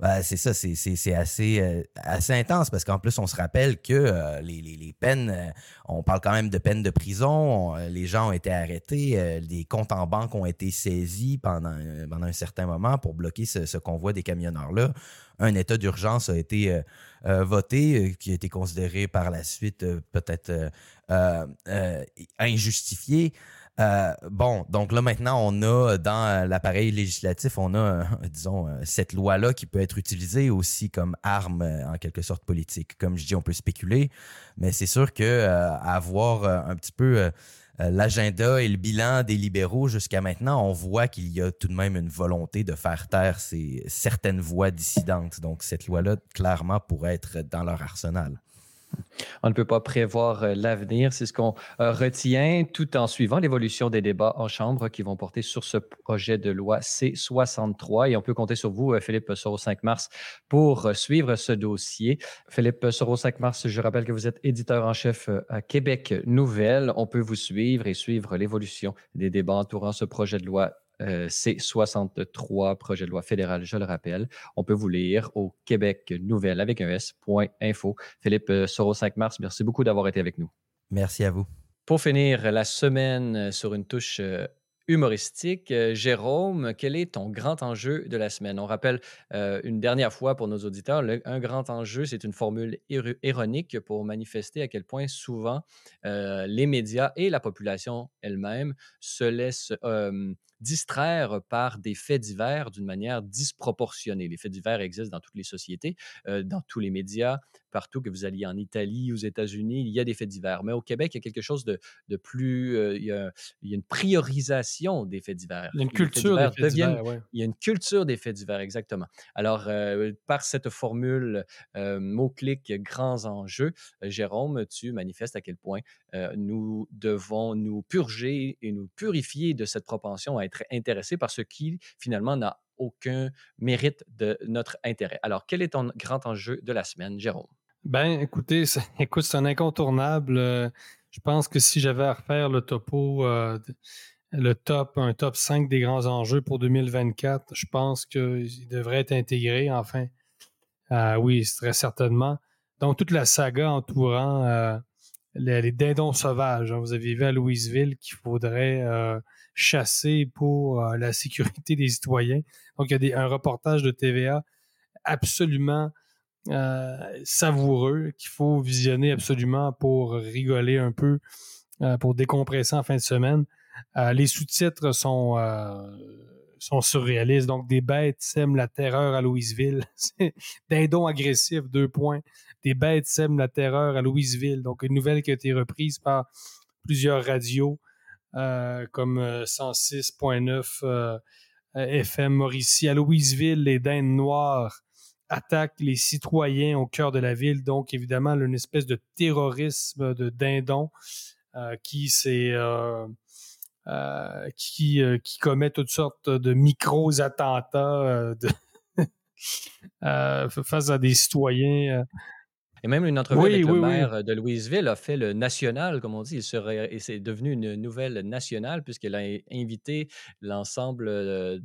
Ben, c'est ça, c'est assez, euh, assez intense parce qu'en plus, on se rappelle que les, les, peines, on parle quand même de peines de prison, les gens ont été arrêtés, des comptes en banque ont été saisis pendant, pendant un certain moment pour bloquer ce, convoi des camionneurs-là un état d'urgence a été euh, euh, voté, euh, qui a été considéré par la suite peut-être injustifié. Bon, donc là maintenant, on a dans l'appareil législatif, on a, disons, cette loi-là qui peut être utilisée aussi comme arme en quelque sorte politique. Comme je dis, on peut spéculer, mais c'est sûr que avoir un petit peu euh, l'agenda et le bilan des libéraux jusqu'à maintenant, on voit qu'il y a tout de même une volonté de faire taire ces certaines voix dissidentes. Donc, cette loi-là, clairement, pourrait être dans leur arsenal. On ne peut pas prévoir euh, l'avenir, c'est ce qu'on euh, retient tout en suivant l'évolution des débats en Chambre qui vont porter sur ce projet de loi C-63. Et on peut compter sur vous, euh, Philippe Soro 5 mars, pour suivre ce dossier. Philippe Soro 5 mars, je rappelle que vous êtes éditeur en chef à Québec Nouvelle. On peut vous suivre et suivre l'évolution des débats entourant ce projet de loi euh, c'est 63 projet de loi fédéral, je le rappelle. On peut vous lire au Québec Nouvelle avec un S.info. Philippe euh, Soro 5 mars, merci beaucoup d'avoir été avec nous. Merci à vous. Pour finir la semaine euh, sur une touche humoristique. Jérôme, quel est ton grand enjeu de la semaine? On rappelle une dernière fois pour nos auditeurs, un grand enjeu, c'est une formule ironique pour manifester à quel point souvent les médias et la population elle-même se laissent distraire par des faits divers d'une manière disproportionnée. Les faits divers existent dans toutes les sociétés, euh, dans tous les médias, partout que vous alliez en Italie, aux États-Unis, il y a des faits divers. Mais au Québec, il y a quelque chose de, de plus... Euh, il, y a, une priorisation des faits divers. Il y a une culture des faits divers, Il y a une culture des faits divers, exactement. Alors, euh, par cette formule mot-clic grands enjeux, Jérôme, tu manifestes à quel point nous devons nous purger et nous purifier de cette propension à être intéressé par ce qui, finalement, n'a aucun mérite de notre intérêt. Alors, quel est ton grand enjeu de la semaine, Jérôme? Ben, écoutez, écoute, c'est un incontournable. Euh, je pense que si j'avais à refaire le topo, euh, le top, un top 5 des grands enjeux pour 2024, je pense qu'il devrait être intégré, enfin. Euh, oui, très certainement. Donc, toute la saga entourant les, dindons sauvages. Hein. Vous avez vu à Louisville qu'il faudrait chasser pour euh, la sécurité des citoyens. Donc, il y a un reportage de TVA absolument euh, savoureux qu'il faut visionner absolument pour rigoler un peu, euh, pour décompresser en fin de semaine. les sous-titres sont, sont surréalistes. Donc, des bêtes sèment la terreur à Louisville. Dindon agressif, deux points. Des bêtes sèment la terreur à Louisville. Donc, une nouvelle qui a été reprise par plusieurs radios. Euh, comme 106.9 euh, euh, FM Mauricie. À Louisville, les dindes noires attaquent les citoyens au cœur de la ville. Donc, évidemment, une espèce de terrorisme de dindons qui s'est... qui, commet toutes sortes de micros-attentats face à des citoyens et même une entrevue avec le maire de Louisville a fait le national, comme on dit, et c'est devenu une nouvelle nationale puisqu'elle a invité l'ensemble, euh,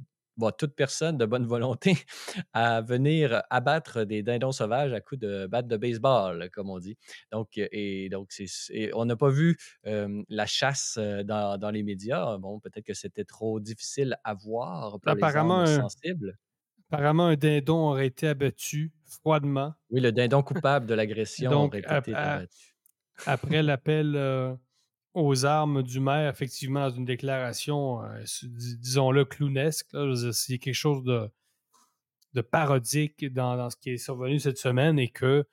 toute personne de bonne volonté à venir abattre des dindons sauvages à coups de batte de baseball, comme on dit. Donc, et donc, on n'a pas vu la chasse dans, les médias. Bon, peut-être que c'était trop difficile à voir pour apparemment, les sensibles. Apparemment, un dindon aurait été abattu froidement. Oui, le dindon coupable de l'agression aurait été abattu. Après l'appel euh, aux armes du maire, effectivement, dans une déclaration, euh, disons-le, clownesque, c'est quelque chose de, de parodique dans, ce qui est survenu cette semaine et que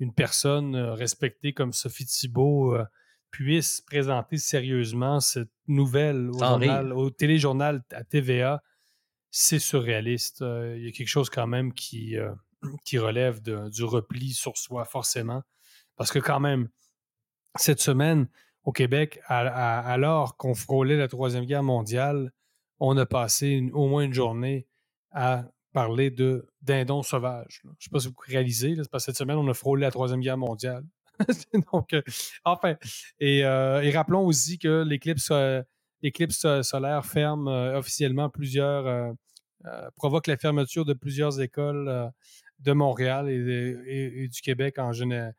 une personne euh, respectée comme Sophie Thibault puisse présenter sérieusement cette nouvelle au, journal, au téléjournal à TVA, c'est surréaliste. Euh, il y a quelque chose quand même qui, euh, relève du repli sur soi, forcément. Parce que quand même, cette semaine, au Québec, alors qu'on frôlait la Troisième Guerre mondiale, on a passé au moins une journée à parler de dindons sauvages. Je ne sais pas si vous réalisez, parce que cette semaine, on a frôlé la Troisième Guerre mondiale. Donc, euh, enfin, et, rappelons aussi que l'éclipse solaire ferme officiellement plusieurs, provoque la fermeture de plusieurs écoles de Montréal et, du Québec en général.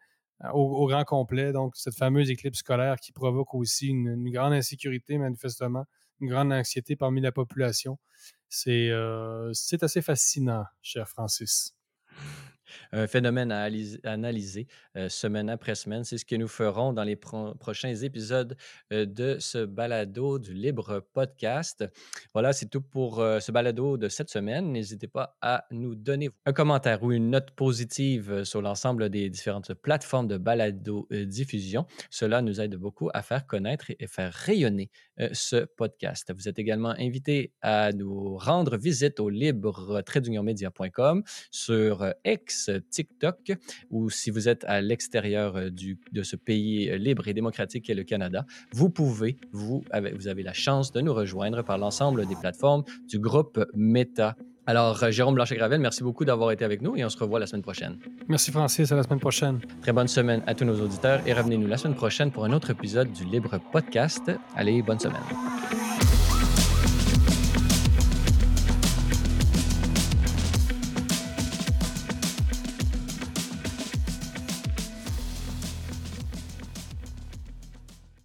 Au, grand complet. Donc, cette fameuse éclipse scolaire qui provoque aussi une, grande insécurité, manifestement, une grande anxiété parmi la population. C'est assez fascinant, cher Francis un phénomène à analyser euh, semaine après semaine. C'est ce que nous ferons dans les prochains épisodes euh, de ce balado du Libre Podcast. Voilà, c'est tout pour euh, ce balado de cette semaine. N'hésitez pas à nous donner un commentaire ou une note positive sur l'ensemble des différentes plateformes de balado diffusion. Cela nous aide beaucoup à faire connaître et faire rayonner ce podcast. Vous êtes également invité à nous rendre visite au libre sur X, TikTok, ou si vous êtes à l'extérieur euh, de ce pays euh, libre et démocratique qu'est le Canada, vous pouvez, vous avez, vous avez la chance de nous rejoindre par l'ensemble des plateformes du groupe Meta. Alors, euh, Jérôme Blanchet-Gravel, merci beaucoup d'avoir été avec nous et on se revoit la semaine prochaine. Merci Francis, à la semaine prochaine. Très bonne semaine à tous nos auditeurs et revenez-nous la semaine prochaine pour un autre épisode du Libre Podcast. Allez, bonne semaine.